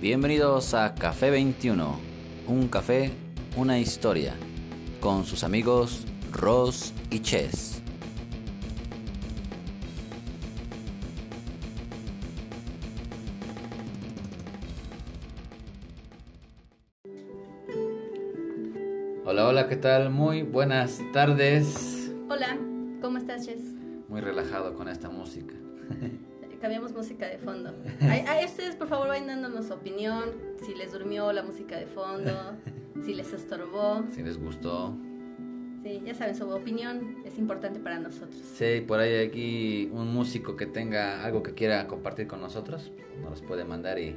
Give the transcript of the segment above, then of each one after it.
Bienvenidos a Café 21, un café, una historia, con sus amigos Ross y Chess. Hola, hola, ¿qué tal? Muy buenas tardes. Opinión. Si les durmió la música de fondo, si les estorbó. Si les gustó. Sí, ya saben, su opinión es importante para nosotros. Sí, por ahí aquí un músico que tenga algo que quiera compartir con nosotros, nos puede mandar y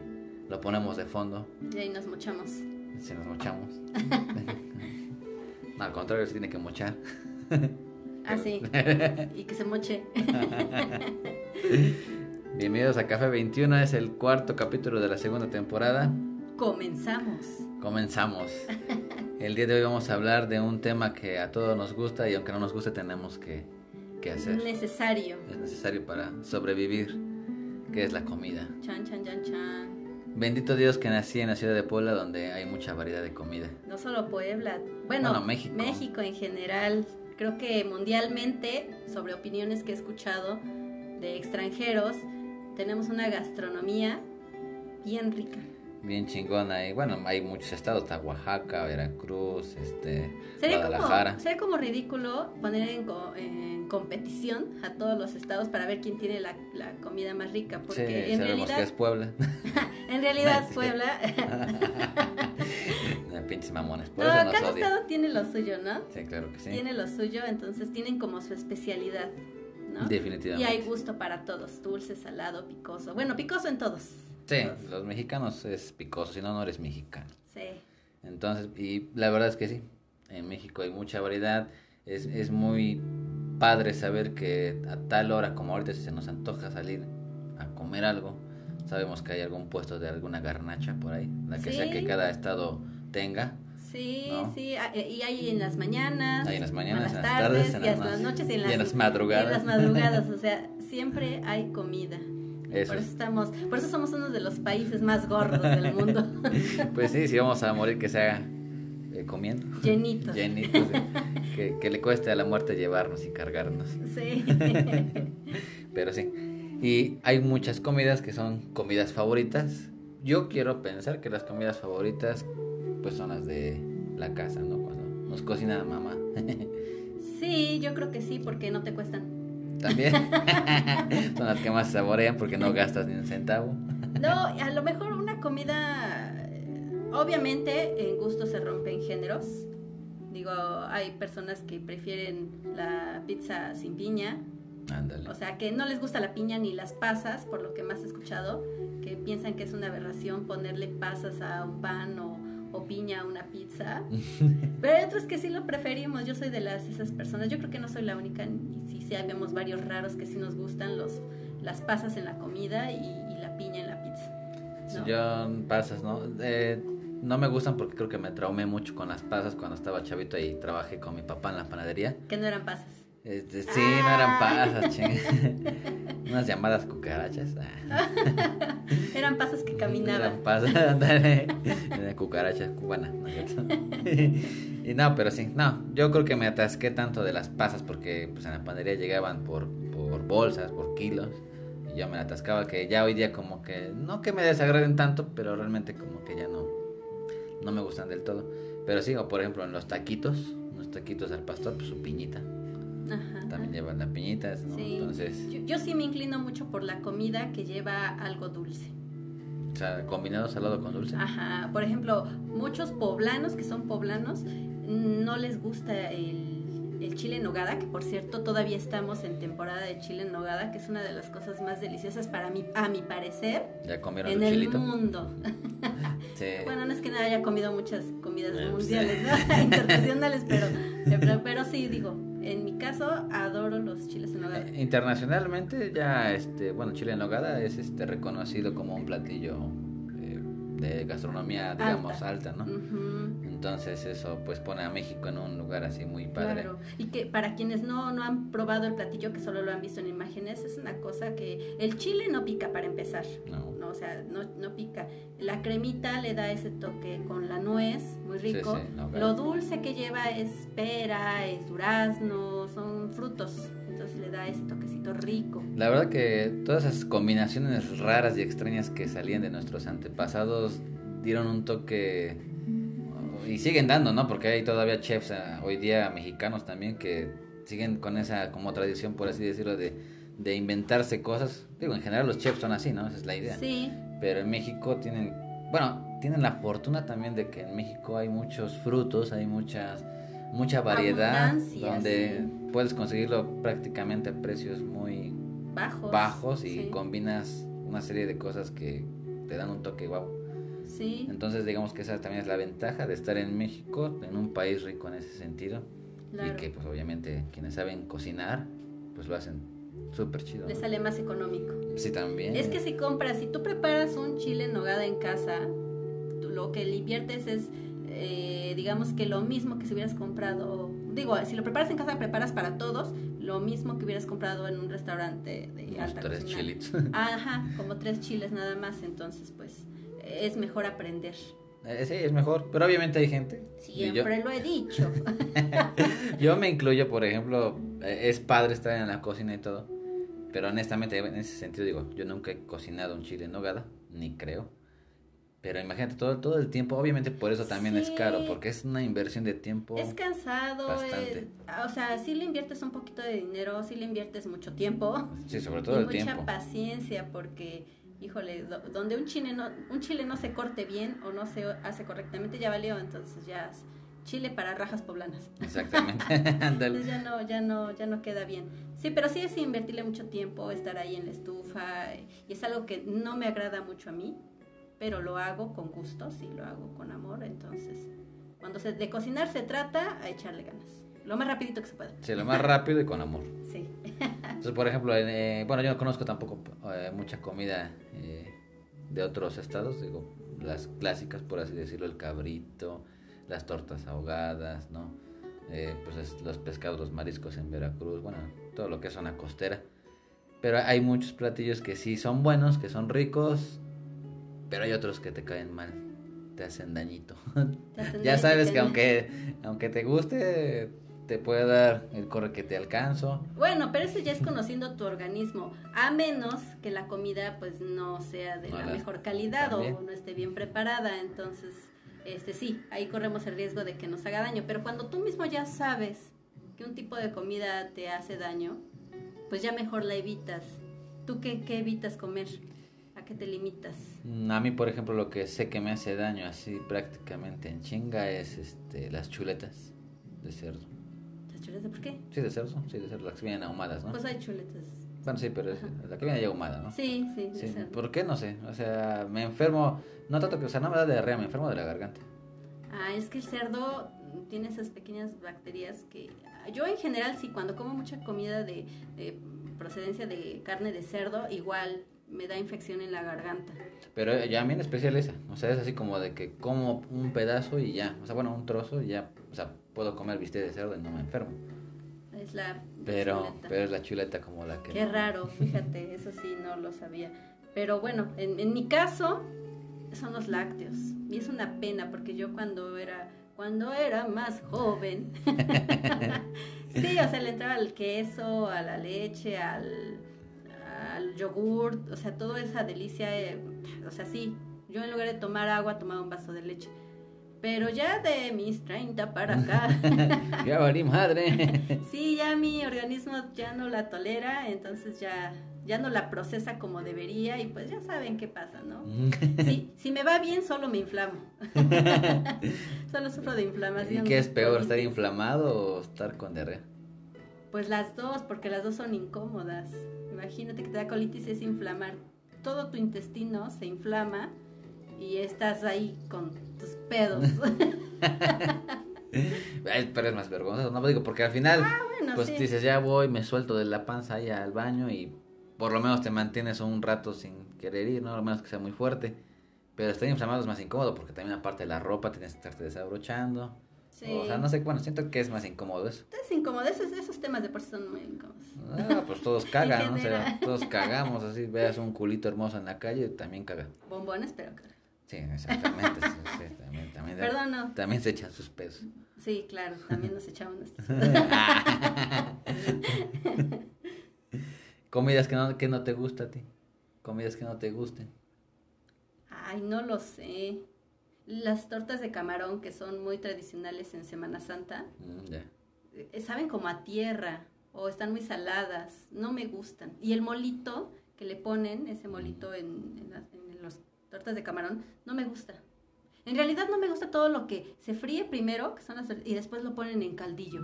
lo ponemos de fondo. Y ahí nos mochamos. Si nos mochamos. no, al contrario, se tiene que mochar. Ah, sí. y que se moche. Bienvenidos a Café 21, es el cuarto capítulo de la segunda temporada. Comenzamos. Comenzamos. El día de hoy vamos a hablar de un tema que a todos nos gusta y aunque no nos guste tenemos que, que hacer. Necesario. Es necesario para sobrevivir, que es la comida. Chan, chan, chan, chan. Bendito Dios que nací en la ciudad de Puebla donde hay mucha variedad de comida. No solo Puebla. Bueno, Bueno, México. México en general. Creo que mundialmente, sobre opiniones que he escuchado de extranjeros, tenemos una gastronomía bien rica. Bien chingona y bueno, hay muchos estados, está Oaxaca, Veracruz, este, Sería Guadalajara. como, sería como ridículo poner en, en competición a todos los estados para ver quién tiene la, la comida más rica, Sí, porque en sabemos que es realidad, Puebla. en realidad Sí. Puebla, Eh, Pinches mamones, por no, eso nos cada estado tiene lo suyo, ¿no? Sí, claro que sí. Tiene lo suyo, entonces tienen como su especialidad, ¿no? Y Definitivamente. hay gusto para todos, dulce, salado, picoso. Bueno, picoso en todos. Sí, Todos. los mexicanos es picoso, si no, no eres mexicano. Sí. Entonces, y la verdad es que sí, en México hay mucha variedad, es, es muy padre saber que a tal hora como ahorita si se nos antoja salir a comer algo, sabemos que hay algún puesto de alguna garnacha por ahí, la que sea que cada estado tenga. Sí, ¿No? sí, a- eh, y hay en las mañanas, Hay en las mañanas, en las tardes, tardes, en y las hasta las ma- noches y en y las, en las madrugadas. en las madrugadas, o sea, siempre hay comida. Eso por es. eso estamos, por eso somos uno de los países más gordos del mundo, Pues sí, si vamos a morir que sea eh, comiendo. llenitos. Llenitos, que le cueste a la muerte llevarnos y cargarnos. Sí. Pero sí. Y hay muchas comidas que son comidas favoritas. Yo quiero pensar que las comidas favoritas pues son las de la casa, ¿no? Cuando nos cocina mamá. sí, yo creo que sí, porque no te cuestan. También son las que más saborean porque no gastas ni un centavo. No, a lo mejor una comida, eh, obviamente en gusto se rompen géneros. Digo, hay personas que prefieren la pizza sin piña, Ándale. O sea, que no les gusta la piña ni las pasas, por lo que más he escuchado, que piensan que es una aberración ponerle pasas a un pan o, o piña a una pizza. Pero hay otros que sí lo preferimos. Yo soy de las esas personas. Yo creo que no soy la única. Y sí, sí, habemos varios raros que sí nos gustan los, las pasas en la comida y, y la piña en la pizza. ¿no? yo pasas, ¿no? Eh, no me gustan porque creo que me traumé mucho con las pasas cuando estaba chavito y trabajé con mi papá en la panadería. Que no eran pasas. Este, sí, no eran Ah. pasas, ching. Unas llamadas cucarachas. Ah. Eran pasas que caminaban. Eran pasas. Eran cucarachas cubanas. ¿no y no, pero sí, no. Yo creo que me atasqué tanto de las pasas porque pues, en la panadería llegaban por, por bolsas, por kilos. Y yo me la atascaba que ya hoy día como que, no que me desagraden tanto, pero realmente como que ya no, no me gustan del todo. Pero sí, o por ejemplo en los taquitos, los taquitos al pastor, pues su piñita. Ajá. También llevan las piñitas, ¿no? Sí. Entonces, Yo, yo sí me inclino mucho por la comida que lleva algo dulce. o sea, combinado salado con dulce. Ajá, por ejemplo, muchos poblanos que son poblanos no les gusta el, el chile en nogada, que por cierto todavía estamos en temporada de chile en nogada, que es una de las cosas más deliciosas para mí, a mi parecer, Ya comieron en el chilito. mundo. Sí. Bueno, no es que no haya comido muchas comidas Eh, mundiales, ¿no? internacionales, pero, pero, pero sí, digo, en mi caso adoro los chiles en nogada. Internacionalmente ya, este, bueno, chile en nogada es este reconocido como un platillo eh, de gastronomía, digamos, alta, ¿no? Ujú. Entonces eso pues pone a México en un lugar así muy padre. Claro, y que para quienes no, no han probado el platillo, que solo lo han visto en imágenes, es una cosa que el chile no pica para empezar. No. No, o sea, no, no pica. La cremita le da ese toque con la nuez, muy rico. Sí, sí, no, Lo dulce que lleva es pera, es durazno, son frutos. Entonces le da ese toquecito rico. La verdad que todas esas combinaciones raras y extrañas que salían de nuestros antepasados dieron un toque y siguen dando, ¿no? Porque hay todavía chefs eh, hoy día mexicanos también que siguen con esa como tradición, por así decirlo, de, de inventarse cosas. Digo, en general los chefs son así, ¿no? Esa es la idea. Sí, Pero en México tienen, bueno, tienen la fortuna también de que en México hay muchos frutos, hay muchas mucha variedad Abundancia, donde sí. puedes conseguirlo prácticamente a precios muy bajos. bajos y sí. combinas una serie de cosas que te dan un toque guau. Sí, Entonces digamos que esa también es la ventaja de estar en México, en un país rico en ese sentido claro. y que pues obviamente quienes saben cocinar pues lo hacen súper chido. Le ¿no? sale más económico. Sí, también. Es que si compras, si tú preparas un chile en nogada en casa, tú lo que le inviertes es, eh, digamos que lo mismo que si hubieras comprado, digo, si lo preparas en casa, preparas para todos, lo mismo que hubieras comprado en un restaurante de Unos alta tres cocina. chilitos. Ajá, como tres chiles nada más, entonces pues es mejor aprender. Eh, sí, es mejor, pero obviamente hay gente. y yo, Siempre lo he dicho. yo me incluyo, por ejemplo, eh, es padre estar en la cocina y todo, pero honestamente en ese sentido digo, yo nunca he cocinado un chile en nogada, ni creo. Pero imagínate todo, todo el tiempo, obviamente por eso también es Sí. caro, porque es una inversión de tiempo. Es cansado, Bastante. es- o sea, si le inviertes un poquito de dinero, si le inviertes mucho tiempo. Sí, sobre todo y el mucha tiempo. paciencia porque híjole do- donde un chile no un chile no se corte bien o no se hace correctamente ya valió entonces ya es chile para rajas poblanas Exactamente. Entonces ya no ya no ya no queda bien sí pero sí es invertirle mucho tiempo estar ahí en la estufa y es algo que no me agrada mucho a mí pero lo hago con gusto sí lo hago con amor entonces cuando se de cocinar se trata a echarle ganas lo más rapidito que se pueda Sí, lo más rápido y con amor. Entonces, por ejemplo, en, eh, bueno, yo no conozco tampoco eh, mucha comida eh, de otros estados, digo, las clásicas, por así decirlo, el cabrito, las tortas ahogadas, ¿no? Eh, pues es- los pescados, los mariscos en Veracruz, bueno, todo lo que es zona costera. Pero hay muchos platillos que sí son buenos, que son ricos, pero hay otros que te caen mal, te hacen dañito. Te hacen ya sabes que aunque, aunque te guste, te puede dar el corre que te alcanzo. Bueno, pero eso ya es conociendo tu organismo, a menos que la comida pues no sea de No, la la- mejor calidad también. o no esté bien preparada, entonces este sí, ahí corremos el riesgo de que nos haga daño, pero cuando tú mismo ya sabes que un tipo de comida te hace daño, pues ya mejor la evitas. ¿Tú qué, qué evitas comer? ¿A qué te limitas? Mm, A mí, por ejemplo, lo que sé que me hace daño así prácticamente en chinga es este las chuletas de cerdo. ¿Las chuletas? ¿Por qué? Sí, de cerdo, sí, de cerdo, las que vienen ahumadas, ¿no? Pues hay chuletas. Bueno, sí, pero es la que viene ya ahumada, ¿no? Sí, sí, de Sí, cerdo. ¿Por qué? No sé. O sea, me enfermo, no tanto que, o sea, no me da diarrea, me enfermo de la garganta. Ah, es que el cerdo tiene esas pequeñas bacterias que yo en general sí cuando como mucha comida de, de procedencia de carne de cerdo igual me da infección en la garganta. Pero ya a mí en especial esa, o sea, es así como de que como un pedazo y ya, o sea, bueno, un trozo y ya, o sea, puedo comer bistec de cerdo y no me enfermo. Es la Pero, chuleta. pero es la chuleta como la que... Qué raro, fíjate, eso sí no lo sabía. Pero bueno, en, en mi caso son los lácteos. Y es una pena porque yo cuando era cuando era más joven, sí, o sea, le entraba al queso, a la leche, al, al yogur, o sea, toda esa delicia, eh, o sea, sí, yo en lugar de tomar agua tomaba un vaso de leche. Pero ya de mis 30 para acá, ya valí madre. Sí, ya mi organismo ya no la tolera, entonces ya, ya no la procesa como debería y pues ya saben qué pasa, ¿no? Sí, si me va bien solo me inflamo. solo sufro de ¿Y inflamación. qué es peor, estar inflamado o estar con diarrea? Pues las dos, porque las dos son incómodas. Imagínate que te da colitis es inflamar. Todo tu intestino se inflama y estás ahí con tus pedos. Ay, pero es más vergonzoso, no digo, porque al final, bueno, pues sí. dices, ya voy, me suelto de la panza ahí al baño y por lo menos te mantienes un rato sin querer ir, ¿no? A lo menos que sea muy fuerte. Pero estar inflamado es más incómodo porque también aparte de la ropa tienes que estarte desabrochando. Sí. O sea, no sé, bueno, siento que es más incómodo eso. Es incómodo, esos, esos temas de por sí son muy incómodos. Ah, pues todos cagan, ¿no? O sea, todos cagamos así, veas un culito hermoso en la calle, también caga. Bombones, pero claro. Sí, exactamente. sí, sí, también, también, Perdón, no. también se echan sus pesos. Sí, claro, también nos echamos nuestros. Comidas que no, que no te gusta a ti. Comidas que no te gusten. Ay, no lo sé. Las tortas de camarón que son muy tradicionales en Semana Santa, Mm, eh, saben como a tierra o están muy saladas, no me gustan. Y el molito que le ponen, ese molito en, en las en las tortas de camarón, no me gusta. En realidad no me gusta todo lo que se fríe primero, que son las y después lo ponen en caldillo.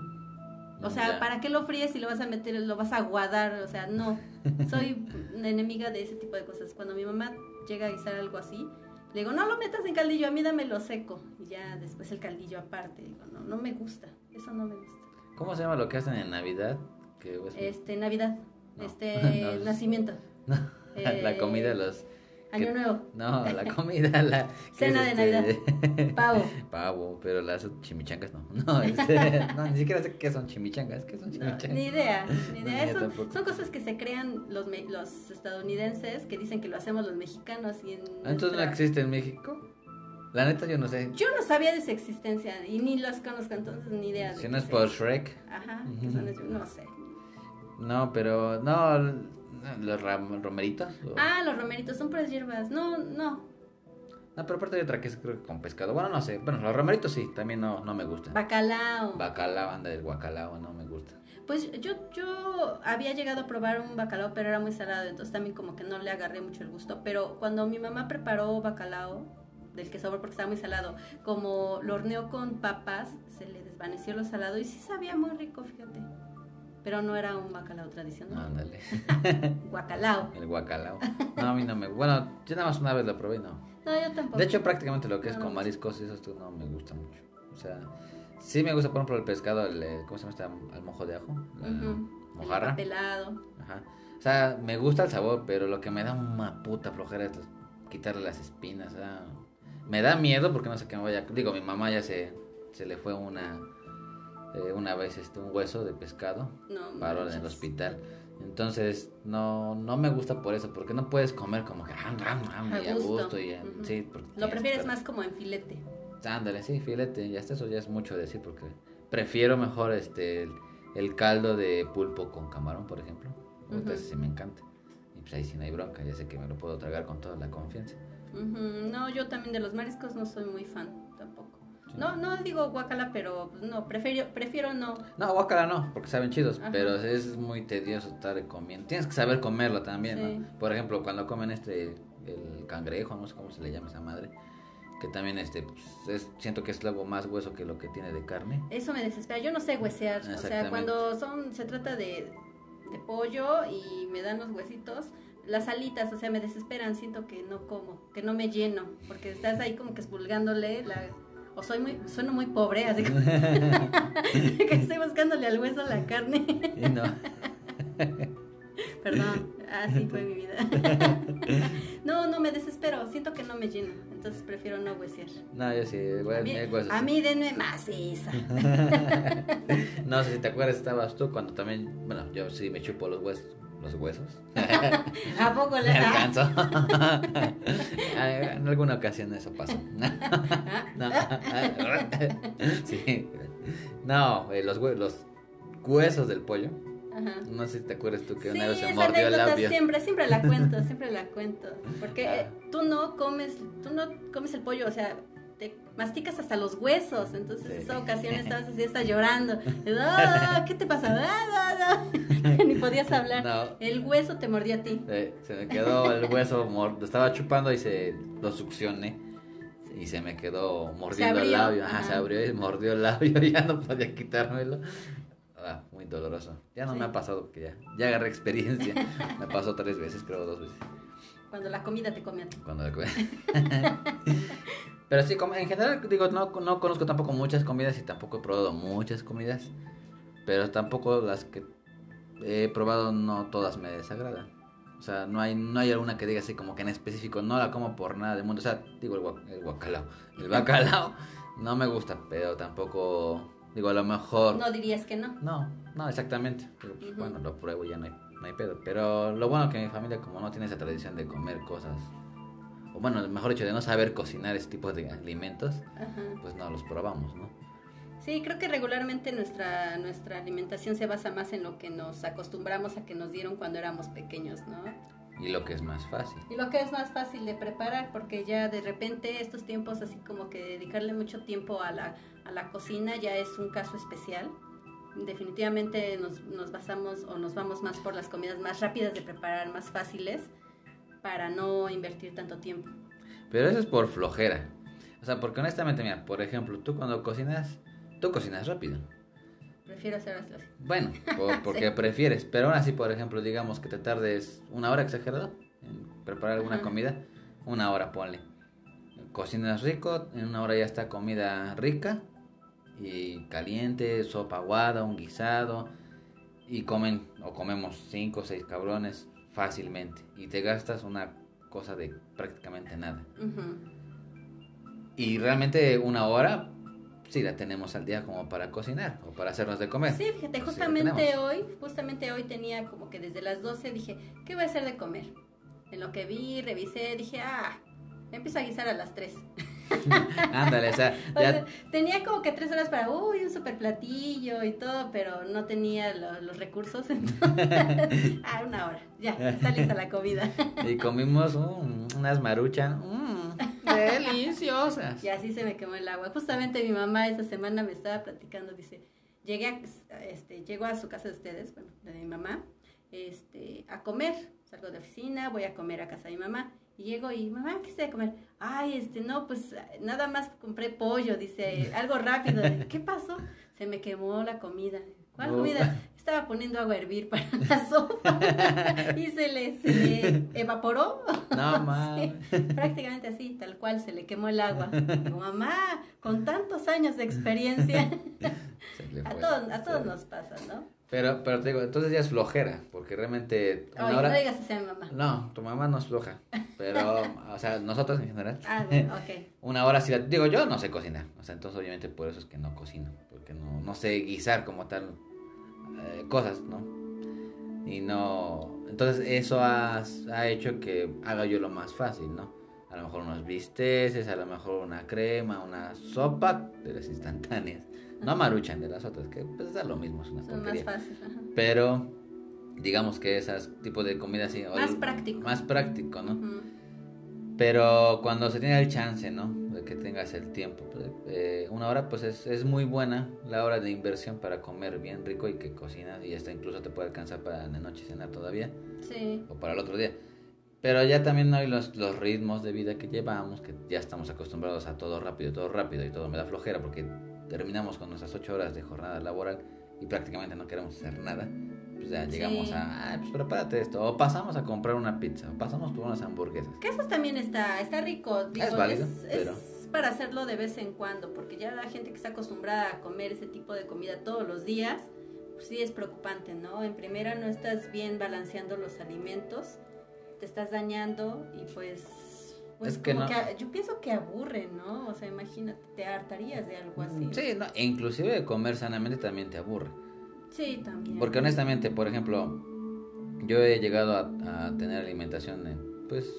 O sea. ¿para qué lo fríes si lo vas a meter, lo vas a aguadar? O sea, no. Soy enemiga de ese tipo de cosas. Cuando mi mamá llega a guisar algo así, le digo, no lo metas en caldillo, a mí dámelo seco. Y ya después el caldillo aparte. Digo, no, no me gusta. Eso no me gusta. ¿Cómo se llama lo que hacen en Navidad? Este, Navidad. No. Este, No. nacimiento. la eh, comida, los... Año que- Nuevo. No, la comida, la... Cena de Navidad. Pavo. Pavo, pero las chimichangas no. No, este, no, ni siquiera sé qué son chimichangas. ¿Qué son No, chimichangas? ni idea, ni idea. Eso- son cosas que se crean los, me- los estadounidenses que dicen que lo hacemos los mexicanos y en Ah, Entonces no existe en México. La neta yo no sé. Yo no sabía de su existencia y ni las conozco, entonces ni idea. de Si no es por Shrek. Ajá, que son esos- no sé. No, pero no, los romeritos. o- Ah, los romeritos son puras hierbas. No, no. No, pero aparte hay otra que es creo que con pescado. Bueno, no sé. Bueno, los romeritos sí, también no, no me gustan. Bacalao. Bacalao, anda del guacalao, no me gusta. Pues yo, yo había llegado a probar un bacalao, pero era muy salado, entonces también como que no le agarré mucho el gusto. Pero cuando mi mamá preparó bacalao, del que sobró porque estaba muy salado, como lo horneó con papas, se le desvaneció lo salado y sí sabía muy rico, fíjate. Pero no era un bacalao tradicional. Ándale. Guacalao. El guacalao. No, a mí no me. Bueno, yo nada más una vez lo probé no. No, yo tampoco. De hecho, prácticamente lo que es No, con mariscos y eso no me gusta mucho. O sea, sí me gusta, por ejemplo, el pescado, el, eh, ¿cómo se llama este? Al mojo de ajo. La mojarra. Pelado. Ajá. O sea, me gusta el sabor, pero lo que me da una puta flojera es quitarle las espinas. O sea, me da miedo porque no sé qué me vaya. Digo, mi mamá ya se, se le fue una eh, una vez este un hueso de pescado No. paró en el manches. hospital. Entonces, no, no me gusta por eso, porque no puedes comer como que ram, ram, ram, A y a gusto. gusto. Y, Ujú. sí, porque Lo tienes prefieres más como en filete. Ándale, sí, filete, ya está, eso ya es mucho decir porque prefiero mejor este el, el caldo de pulpo con camarón, por ejemplo. Porque Ujú. ese sí me encanta. Y pues ahí sí no hay bronca, ya sé que me lo puedo tragar con toda la confianza. Ujú, No, yo también de los mariscos no soy muy fan tampoco. No, no digo guacala, pero pues, no, prefiero, prefiero no. No, guacala no, porque saben chidos, Ajá. pero es muy tedioso estar comiendo. Tienes que saber comerlo también, Sí. ¿no? Por ejemplo, cuando comen este el cangrejo, no sé cómo se le llama esa madre, que también este pues, es- siento que es algo más hueso que lo que tiene de carne. Eso me desespera. Yo no sé huesear. O sea, cuando son se trata de, de pollo y me dan los huesitos, las alitas, o sea, me desesperan. Siento que no como, que no me lleno, porque estás ahí como que espulgándole la... O soy muy, sueno muy pobre, así como que estoy buscándole al hueso la carne. Y no. Perdón, así fue mi vida. no, no, me desespero, siento que no me lleno, entonces prefiero no huesear. No, yo sí, güey, A mí, me huesos, a sí. mí denme maciza. No sé si te acuerdas, estabas tú cuando también, bueno, yo sí me chupo los huesos, los huesos. ¿A poco le alcanzo. en alguna ocasión eso pasó. No. Sí. No, eh, los, hue- los huesos del pollo. Ajá. No sé si te acuerdas tú que Sí, una vez se mordió el labio. siempre, siempre la cuento, siempre la cuento. Porque Ah. eh, tú no comes, tú no comes el pollo, o sea, te masticas hasta los huesos. Entonces, Sí. esa ocasión estabas así, estás llorando. "Ah, ¿Qué te pasa? Ah, ah, ah". Ni podías hablar. No. El hueso te mordía a ti. Eh, se me quedó el hueso, mor- lo estaba chupando y se lo succioné. Y se me quedó mordiendo el labio. Ajá, ajá. se abrió y mordió el labio ya no podía quitármelo. Ah, muy doloroso. Ya no Sí. me ha pasado porque ya, ya agarré experiencia. me pasó tres veces, creo, dos veces. Cuando la comida te come a ti. Cuando Pero sí, como- en general, digo, no, no conozco tampoco muchas comidas y tampoco he probado muchas comidas. Pero tampoco las que he probado, no todas me desagradan. O sea, no hay, no hay alguna que diga así como que en específico no la como por nada del mundo. O sea, digo el, gua- el guacalao. El bacalao no me gusta, pero tampoco, digo, a lo mejor... No dirías que no. No, no, exactamente. Pero, pues. Bueno, lo pruebo y ya no hay, no hay pedo. Pero lo bueno que mi familia como no tiene esa tradición de comer cosas, o bueno, mejor dicho, de no saber cocinar ese tipo de alimentos, Ajá. pues no los probamos, ¿no? Sí, creo que regularmente nuestra, nuestra alimentación se basa más en lo que nos acostumbramos a que nos dieron cuando éramos pequeños, ¿no? Y lo que es más fácil. Y lo que es más fácil de preparar, porque ya de repente estos tiempos, así como que dedicarle mucho tiempo a la, a la cocina ya es un caso especial. Definitivamente nos, nos basamos o nos vamos más por las comidas más rápidas de preparar, más fáciles, para no invertir tanto tiempo. Pero eso es por flojera. O sea, porque honestamente, mira, por ejemplo, tú cuando cocinas, tú cocinas rápido. Prefiero hacerlo así. Bueno, por- porque Sí. prefieres. Pero aún así, por ejemplo, digamos que te tardes una hora exagerado en preparar alguna Ajá. comida. Una hora, ponle. Cocinas rico, en una hora ya está comida rica y caliente, sopa aguada, un guisado. Y comen, o comemos cinco o seis cabrones fácilmente. Y te gastas una cosa de prácticamente nada. Y realmente una hora, sí la tenemos al día como para cocinar o para hacernos de comer. Sí, fíjate, Pues justamente hoy, justamente hoy tenía como que desde las 12 dije, ¿qué voy a hacer de comer? En lo que vi, revisé, dije, ah, empiezo a guisar a las 3. Ándale, o sea, O sea, ya, tenía como que tres horas para, uy, un super platillo y todo, pero no tenía lo- los recursos, entonces, ah, una hora, ya, está lista la comida. y comimos mm, unas maruchan, mm, deliciosas. Y así se me quemó el agua. Justamente mi mamá esta semana me estaba platicando, dice, llegué a, este, llego a su casa de ustedes, bueno, de mi mamá, este, a comer, salgo de oficina, voy a comer a casa de mi mamá, y llego y, mamá, ¿qué estoy de comer? Ay, este, no, pues nada más compré pollo, dice, algo rápido. ¿Qué pasó? Se me quemó la comida. ¿Cuál comida? Estaba poniendo agua a hervir para la sopa y se le, se le evaporó. No. Sí, prácticamente así, tal cual, se le quemó el agua. Digo, mamá, con tantos años de experiencia, a todos, a todos Sí. nos pasa, ¿no? Pero, pero te digo, entonces ya es flojera, porque realmente una Oye, hora... no digas así a mi mamá. No, tu mamá no es floja, pero, o sea, nosotros en general. Ah, bueno, ok. Una hora sí la... Digo, yo no sé cocinar, o sea, entonces obviamente por eso es que no cocino, porque no, no sé guisar como tal eh, cosas, ¿no? Y no... Entonces eso ha, ha hecho que haga yo lo más fácil, ¿no? A lo mejor unos bisteces, a lo mejor una crema, una sopa de las instantáneas. No maruchan de las otras, que pues da lo mismo, es una Son más porquería. fáciles. ajá. Pero digamos que esas tipo de comida así... Más práctico. Más práctico, ¿no? Pero cuando se tiene el chance, ¿no? Que tengas el tiempo. eh, una hora, pues es, es muy buena la hora de inversión para comer bien rico y que cocinas y hasta incluso te puede alcanzar para la noche cenar todavía Sí. o para el otro día. Pero ya también hay los, los ritmos de vida que llevamos, que ya estamos acostumbrados a todo rápido, todo rápido y todo me da flojera porque terminamos con nuestras ocho horas de jornada laboral y prácticamente no queremos hacer nada. Pues ya llegamos Sí. a, ah, pues prepárate esto, o pasamos a comprar una pizza, o pasamos por unas hamburguesas. Que eso también está, está rico. Digo, Es válido, es, pero- es para hacerlo de vez en cuando, porque ya la gente que está acostumbrada a comer ese tipo de comida todos los días, pues sí es preocupante, ¿no? En primera no estás bien balanceando los alimentos, te estás dañando y pues... pues Es que como no. a- yo pienso que aburre, ¿no? O sea, imagínate, te hartarías de algo así. Sí, no, e inclusive comer sanamente también te aburre. Sí, también. Porque honestamente, por ejemplo, yo he llegado a, a tener alimentación eh, pues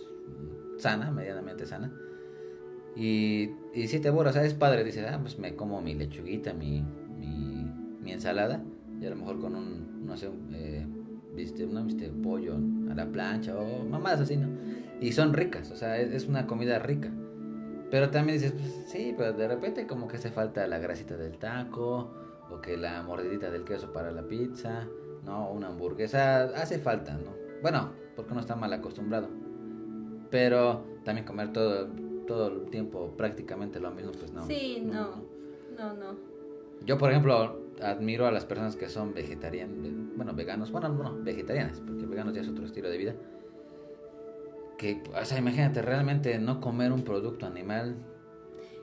sana, medianamente sana. Y, y sí te aburre, o sea, es padre, dices, ah, pues me como mi lechuguita, mi, mi, mi ensalada, y a lo mejor con un, no sé, eh, viste, no viste, pollo a la plancha o mamadas así, ¿no? Y son ricas, o sea, es, es una comida rica. Pero también dices, pues, sí, pero de repente como que hace falta la grasita del taco, o que la mordidita del queso para la pizza, ¿no? Una hamburguesa, hace falta, ¿no? Bueno, porque uno está mal acostumbrado. Pero también comer todo, todo el tiempo prácticamente lo mismo, pues no. Sí, no, no, no. Yo, por ejemplo, admiro a las personas que son vegetarianas, bueno, veganos, bueno, no, vegetarianas, porque veganos ya es otro estilo de vida. Que, o sea, imagínate, realmente no comer un producto animal.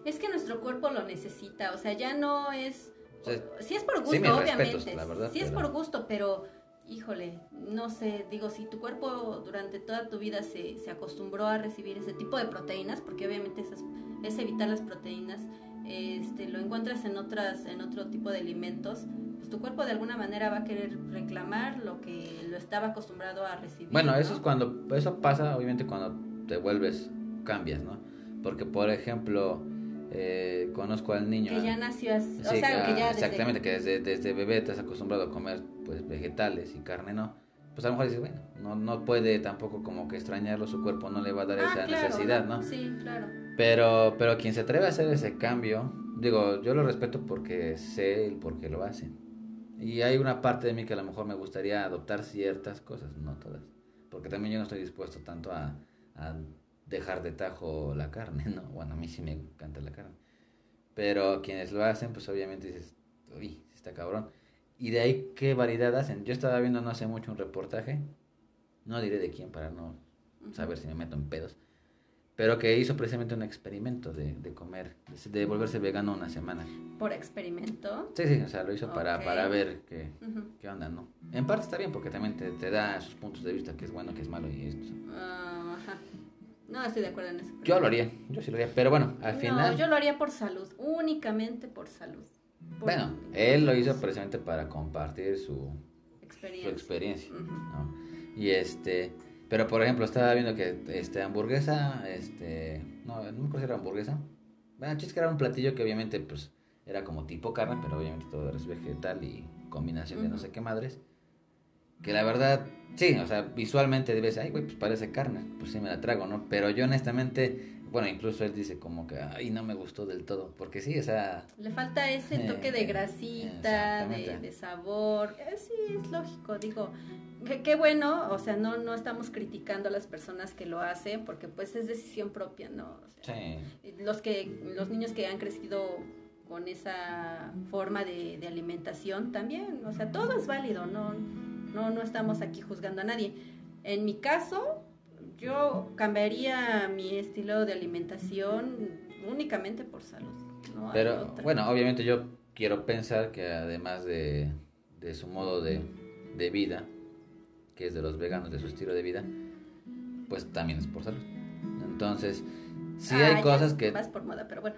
Es que nuestro cuerpo lo necesita, o sea, ya no es... O sea, Sí es por gusto, sí, obviamente. respetos, la verdad, sí es pero- por gusto, pero híjole, no sé, digo, si tu cuerpo durante toda tu vida se, se acostumbró a recibir ese tipo de proteínas, porque obviamente esas, es evitar las proteínas, este, lo encuentras en otras, en otro tipo de alimentos, pues tu cuerpo de alguna manera va a querer reclamar lo que lo estaba acostumbrado a recibir. Bueno, eso es cuando, eso pasa obviamente cuando te vuelves, cambias, ¿no? Porque por ejemplo, eh, conozco al niño. Que ya nació así, o sea, que ya Exactamente, que desde, desde bebé te has acostumbrado a comer pues vegetales y carne no. Pues a lo mejor dices, bueno, no, no puede tampoco como que extrañarlo, su cuerpo no le va a dar Ah, esa claro, necesidad, ¿no? Sí, claro. Pero, pero quien se atreve a hacer ese cambio, digo, yo lo respeto porque sé el por qué lo hacen. Y hay una parte de mí que a lo mejor me gustaría adoptar ciertas cosas, no todas. Porque también yo no estoy dispuesto tanto a, a dejar de tajo la carne, ¿no? Bueno, a mí sí me encanta la carne. Pero quienes lo hacen, pues obviamente dices, uy, está cabrón. Y de ahí, ¿qué variedad hacen? Yo estaba viendo no hace mucho un reportaje, no diré de quién para no saber si me meto en pedos, pero que hizo precisamente un experimento de, de comer, de, volverse vegano una semana. Por experimento. Sí, sí, o sea, lo hizo para, para ver qué, qué onda, ¿no? En parte está bien porque también te, te da sus puntos de vista, que es bueno, que es malo y esto. Ah, ajá. No estoy de acuerdo en eso. Yo lo haría, yo sí lo haría, pero bueno, al No, final... yo lo haría por salud, únicamente por salud. Por Bueno, él lo hizo precisamente para compartir su, experiencia. su experiencia. Y este, pero por ejemplo, estaba viendo que este hamburguesa, este, no, no me acuerdo si era hamburguesa. Bueno, chiste que era un platillo que obviamente pues era como tipo carne, pero obviamente todo es vegetal y combinación de no sé qué madres. Que la verdad, sí, o sea, visualmente debes, ay, güey, pues parece carne, pues sí me la trago, ¿no? Pero yo honestamente, bueno, incluso él dice como que, ay, no me gustó del todo, porque sí, o sea, Le falta ese toque Eh, de grasita, de, de sabor. Eh, sí, es lógico, digo. Qué bueno, o sea, no, no estamos criticando a las personas que lo hacen, porque pues es decisión propia, ¿no? O sea, sí. los que los niños que han crecido con esa forma de, de alimentación también o sea todo es válido no no no estamos aquí juzgando a nadie. En mi caso yo cambiaría mi estilo de alimentación únicamente por salud no Pero bueno, obviamente yo quiero pensar que además de, de su modo de, de vida, que es de los veganos, de su estilo de vida, pues también es por salud. Entonces, sí Ah, hay ya cosas que... más por moda pero bueno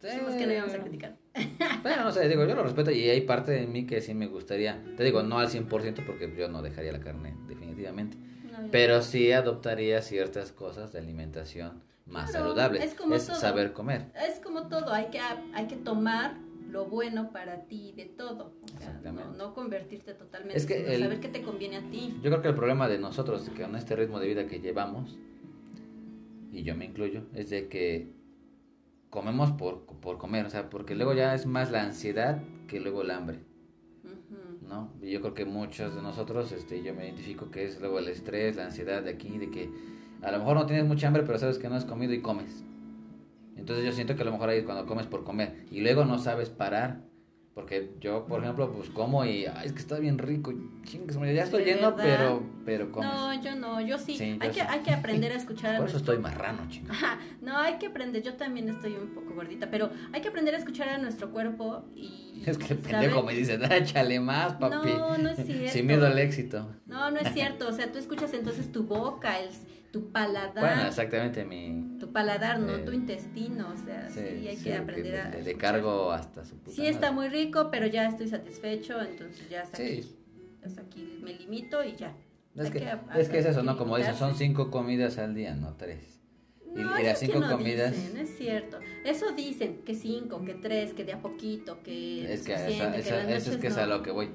Sí, que no íbamos a criticar Bueno, no sé, digo, yo lo respeto y hay parte de mí que sí me gustaría, te digo, no al 100% porque yo no dejaría la carne definitivamente, No, pero sí adoptaría ciertas cosas de alimentación más Claro, saludables. es como todo. saber comer. es como todo hay que hay que tomar lo bueno para ti de todo o sea, no, no convertirte totalmente Es que el- saber qué te conviene a ti Yo creo que el problema de nosotros, que con este ritmo de vida que llevamos, y yo me incluyo, es de que comemos por, por comer, o sea, porque luego ya es más la ansiedad que luego el hambre. ¿no? Y yo creo que muchos de nosotros, este, yo me identifico que es luego el estrés, la ansiedad de aquí, de que a lo mejor no tienes mucha hambre, pero sabes que no has comido y comes. Entonces yo siento que a lo mejor ahí es cuando comes por comer y luego no sabes parar. Porque yo, por ejemplo, pues como y ay, es que está bien rico. Chingues, ya estoy ¿De lleno, pero, pero comes. No, yo no, yo sí. Sí, hay, yo que, sí. hay que aprender a escuchar a Por eso nuestro... estoy marrano, chinga. Ajá, no, hay que aprender, yo también estoy un poco gordita, pero hay que aprender a escuchar a nuestro cuerpo y... Es que el pendejo me dice, "Ah, échale más, papi. No, no es cierto. Sin miedo al éxito. No, no es cierto, o sea, tú escuchas entonces tu boca, el, tu paladar, Bueno, exactamente mi... tu paladar, no Eh, tu intestino, o sea, sí, hay sí, que aprender a... Le, le escuchar. cargo hasta su puta Sí está madre. muy rico, pero ya estoy satisfecho, entonces ya hasta Sí. aquí. Hasta aquí me limito y ya. Es Hay que, ap- es que es eso, ¿no? Como dicen, son cinco comidas al día, no tres. Y- No, y las eso que cinco no comidas- dicen, es cierto. Eso dicen, que cinco, que tres, que de a poquito, que Es que, que en las eso es que es no. a lo que voy.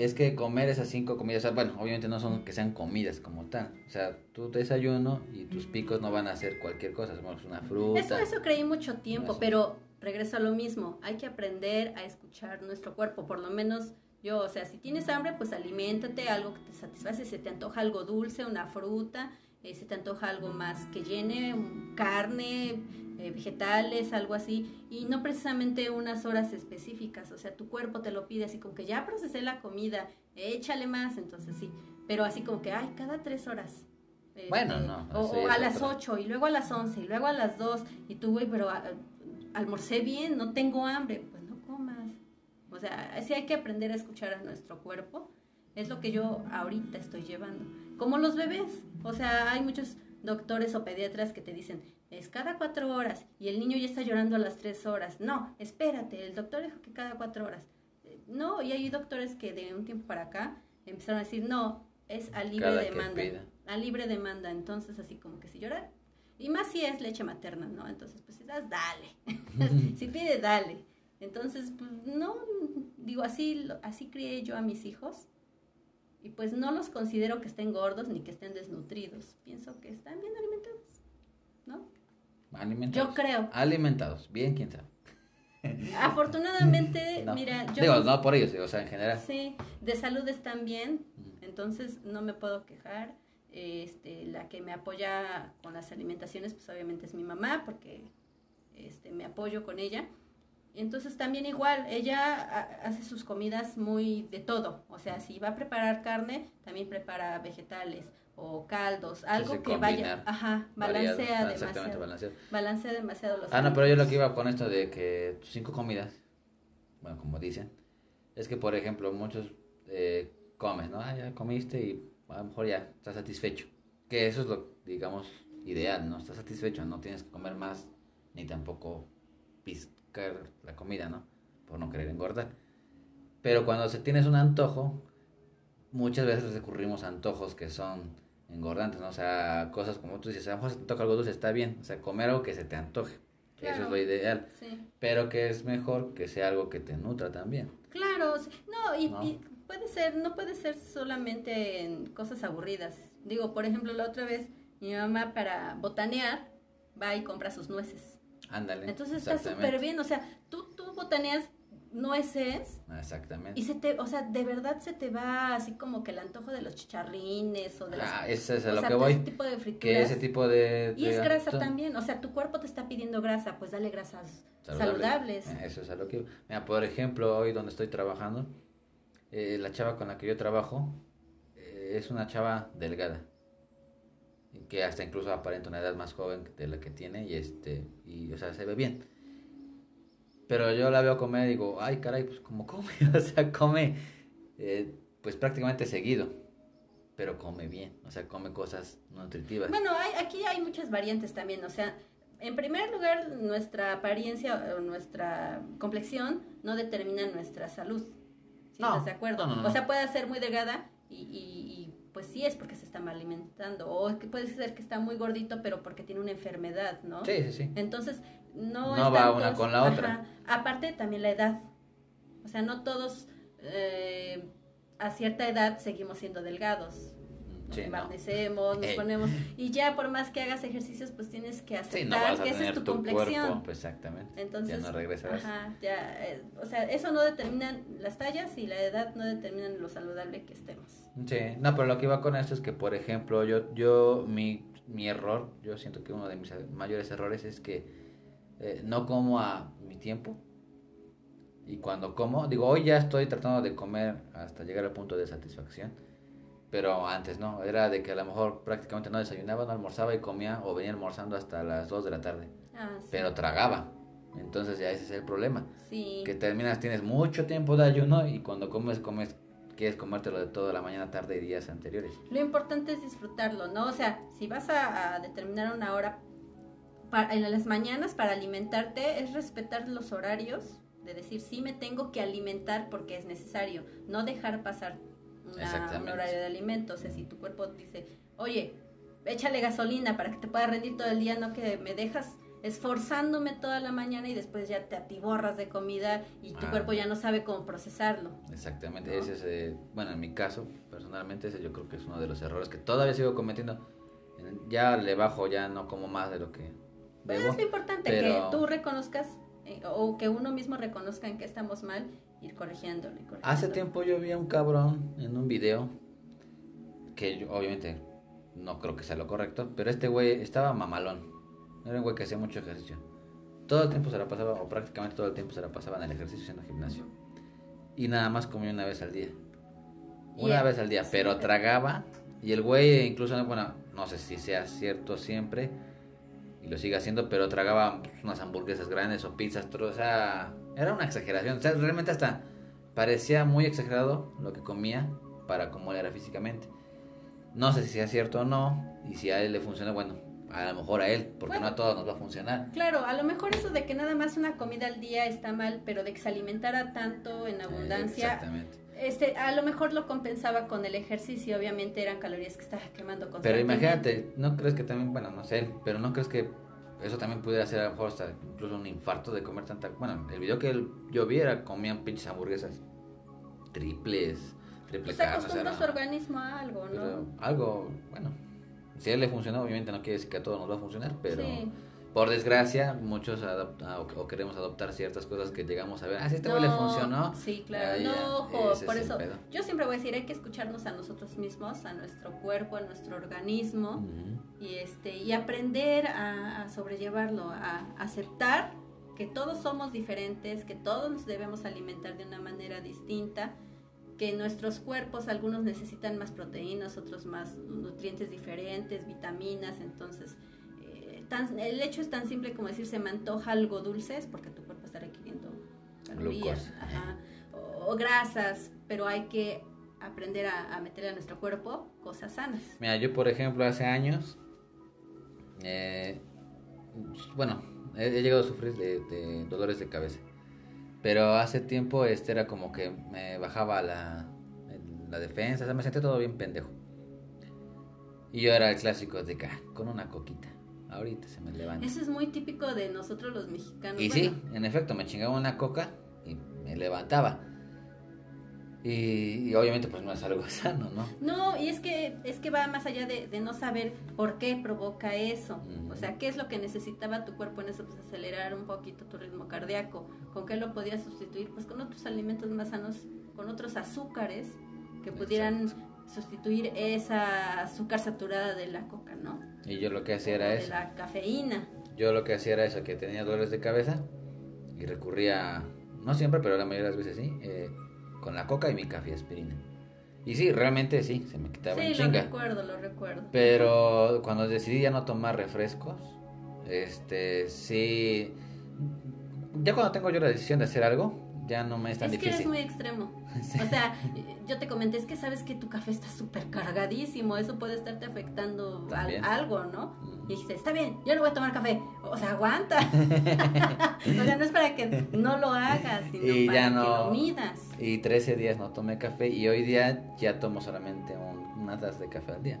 Es que comer esas cinco comidas, o sea, bueno, obviamente no son que sean comidas como tal. O sea, tu desayuno y tus picos no van a ser cualquier cosa, somos una fruta. Eso, eso creí mucho tiempo, pero regreso a lo mismo. Hay que aprender a escuchar nuestro cuerpo, por lo menos yo, o sea, si tienes hambre, pues aliméntate, algo que te satisface, se te antoja algo dulce, una fruta, eh, se te antoja algo más que llene, carne, eh, vegetales, algo así, y no precisamente unas horas específicas, o sea, tu cuerpo te lo pide así como que ya procesé la comida, échale más, entonces sí, pero así como que, ay, cada tres horas. Este, Bueno, no, O, a las otro. 8 y luego a las 11 y luego a las 2 y tú, güey, pero almorcé bien, no tengo hambre, pues no comas. O sea, sí hay que aprender a escuchar a nuestro cuerpo Es lo que yo ahorita estoy llevando. Como los bebés. O sea, hay muchos doctores o pediatras que te dicen, es cada cuatro horas y el niño ya está llorando a las tres horas. No, espérate, el doctor dijo que cada cuatro horas. No, y hay doctores que de un tiempo para acá empezaron a decir, no, es a libre demanda. A libre demanda. Entonces, así como que si llora, y más si es leche materna, ¿no? Entonces, pues si das, dale. si pide, dale. Entonces, pues no, digo, así, así crié yo a mis hijos. Y pues no los considero que estén gordos ni que estén desnutridos. Pienso que están bien alimentados, ¿no? Alimentados. Yo creo. Alimentados. Bien, quién sabe. Afortunadamente, mira, yo... Digo, no por ellos, o sea, en general. Sí, de salud están bien, entonces no me puedo quejar. Este, la que me apoya con las alimentaciones, pues obviamente es mi mamá, porque este, me apoyo con ella. Entonces también igual, ella hace sus comidas muy de todo. O sea, si va a preparar carne, también prepara vegetales o caldos, algo que vaya, ajá, balancea demasiado. Balancea demasiado los Ah, no, pero yo lo que iba con esto de que cinco comidas, bueno, como dicen, es que por ejemplo muchos eh, comes, ¿no? Ah, ya comiste y a lo mejor ya estás satisfecho. Que eso es lo, digamos, ideal, ¿no? Estás satisfecho, no tienes que comer más ni tampoco piscar la comida, ¿no? Por no querer engordar. Pero cuando se tienes un antojo, muchas veces recurrimos a antojos que son engordantes, ¿no? O sea, cosas como tú dices, a lo mejor se te toca algo dulce, está bien. O sea, comer algo que se te antoje. Eso es lo ideal. Sí. Pero que es mejor que sea algo que te nutra también. Claro, no, y, y puede ser, no puede ser solamente en cosas aburridas. Digo, por ejemplo, la otra vez mi mamá para botanear va y compra sus nueces. Ándale. Entonces está súper bien, o sea, tú, tú botaneas nueces. Exactamente. Y se te, o sea, de verdad se te va así como que el antojo de los chicharrines o de ah, ese es a lo que voy. Ese tipo de frituras. Que ese tipo de, Y es grasa también, o sea, tu cuerpo te está pidiendo grasa, pues dale grasas saludables. Eso es a lo que Mira, por ejemplo, hoy donde estoy trabajando, eh, la chava con la que yo trabajo eh, es una chava delgada que hasta incluso aparenta una edad más joven de la que tiene y este y o sea se ve bien pero yo la veo comer y digo ay caray pues como come o sea come eh, pues prácticamente seguido pero come bien o sea come cosas nutritivas bueno hay, aquí hay muchas variantes también o sea en primer lugar nuestra apariencia o nuestra complexión no determina nuestra salud estás de acuerdo? o sea, puede ser muy delgada y, y, pues sí es porque se está mal alimentando. O que puede ser que está muy gordito, pero porque tiene una enfermedad, ¿no? Sí, sí, sí. Entonces, no, no va una con la otra. Aparte, también la edad. O sea, no todos eh, a cierta edad seguimos siendo delgados nos nos ponemos y ya por más que hagas ejercicios pues tienes que aceptar que esa es tu, complexión. pues exactamente. Entonces, ya no regresarás. Ajá, ya, eh, o sea, eso no determina las tallas y la edad no determinan lo saludable que estemos. Sí, no, pero lo que iba con esto es que por ejemplo, yo yo mi mi error, yo siento que uno de mis mayores errores es que eh, no como a mi tiempo. Y cuando como, digo, hoy ya estoy tratando de comer hasta llegar al punto de satisfacción pero antes no, era de que a lo mejor prácticamente no desayunaba, no almorzaba y comía o venía almorzando hasta las 2 de la tarde. Ah, pero tragaba. Entonces ya ese es el problema. Sí. Que terminas, tienes mucho tiempo de ayuno y cuando comes, comes, quieres comértelo de toda la mañana, tarde y días anteriores. Lo importante es disfrutarlo, ¿no? O sea, si vas a, determinar una hora para, en las mañanas para alimentarte, es respetar los horarios, de decir, sí me tengo que alimentar porque es necesario, no dejar pasar un horario de alimentos. O sea, si tu cuerpo dice, oye, échale gasolina para que te pueda rendir todo el día, no que me dejas esforzándome toda la mañana y después ya te atiborras de comida y tu ah. cuerpo ya no sabe cómo procesarlo. Exactamente, ese es, eh, bueno, en mi caso, personalmente, ese yo creo que es uno de los errores que todavía sigo cometiendo. Ya le bajo, ya no como más de lo que... Pero es importante que tú reconozcas eh, o que uno mismo reconozca en que estamos mal ir corrigiéndolo, Hace tiempo yo vi a un cabrón en un video que yo, obviamente no creo que sea lo correcto, pero este güey estaba mamalón. Era un güey que hacía mucho ejercicio. Todo el tiempo se la pasaba, o prácticamente todo el tiempo se la pasaba en el ejercicio haciendo gimnasio. Y nada más comía una vez al día. Una vez al día, pero tragaba. Y el güey, incluso, bueno, no sé si sea cierto siempre, y lo sigue haciendo, pero tragaba pues, unas hamburguesas grandes o pizzas, o sea, era una exageración. O sea, realmente hasta parecía muy exagerado lo que comía para cómo era físicamente. No sé si sea cierto o no, y si a él le funciona, bueno, a lo mejor a él, porque no a todos nos va a funcionar. Claro, a lo mejor eso de que nada más una comida al día está mal, pero de que se alimentara tanto en abundancia, Exactamente. Este, a lo mejor lo compensaba con el ejercicio, obviamente eran calorías que estaba quemando Pero imagínate, ¿no crees que también, bueno, no sé, pero no crees que eso también pudiera ser a lo mejor hasta incluso un infarto de comer tanta... Bueno, el video que él- yo vi era comían pinches hamburguesas triples, triple Pues o sea, acostumbra no. su organismo a algo, ¿no? Algo, bueno, si a él le funcionó, obviamente no quiere decir que a todos nos va a funcionar, pero Sí. Por desgracia muchos adopta- o, o queremos adoptar ciertas cosas que llegamos a ver, ah, si este güey le No, funcionó. Sí, claro. Ah, ya, no, ojo, por es eso yo siempre voy a decir, hay que escucharnos a nosotros mismos, a nuestro cuerpo, a nuestro organismo y este y aprender a, a sobrellevarlo, a aceptar que todos somos diferentes, que todos nos debemos alimentar de una manera distinta, que nuestros cuerpos algunos necesitan más proteínas, otros más nutrientes diferentes, vitaminas, entonces tan- el hecho es tan simple como decir se me antoja algo dulce, es porque tu cuerpo está requiriendo calorías ajá, o, o grasas, pero hay que aprender a, a meterle a nuestro cuerpo cosas sanas. Mira, yo por ejemplo hace años, eh, bueno, he, he llegado a sufrir de, de dolores de cabeza. Pero hace tiempo este era como que me bajaba la, la defensa, o sea, me sentía todo bien pendejo. Y yo era el clásico de que "Ah, con una coquita, ahorita se me levanta. Eso es muy típico de nosotros los mexicanos. Y Bueno, sí, en efecto, me chingaba una coca y me levantaba. Y, y obviamente pues no es algo sano, ¿no? No, y es que es que va más allá de, de no saber por qué provoca eso. O sea, qué es lo que necesitaba tu cuerpo en eso, pues acelerar un poquito tu ritmo cardíaco. ¿Con qué lo podías sustituir? Pues con otros alimentos más sanos, con otros azúcares que pudieran sustituir esa azúcar saturada de la coca, ¿no? Y yo lo que hacía era de eso. la cafeína. Yo lo que hacía era eso, que tenía dolores de cabeza y recurría, no siempre, pero la mayoría de las veces sí, eh, con la coca y mi café aspirina. Y sí, realmente sí, se me quitaba en Sí, lo recuerdo, lo recuerdo. Pero cuando decidí ya no tomar refrescos, este, sí, ya cuando tengo yo la decisión de hacer algo, ya no me es tan Es que eres difícil. muy extremo. Sí. O sea, yo te comenté, es que sabes que tu café está súper cargadísimo, eso puede estarte afectando algo, ¿no? Y dijiste, está bien, yo no voy a tomar café. O sea, aguanta. o sea, no es para que no lo hagas, sino Y para ya que no- lo midas. Y 13 días no tomé café y hoy día ya tomo solamente un, una taza de café al día.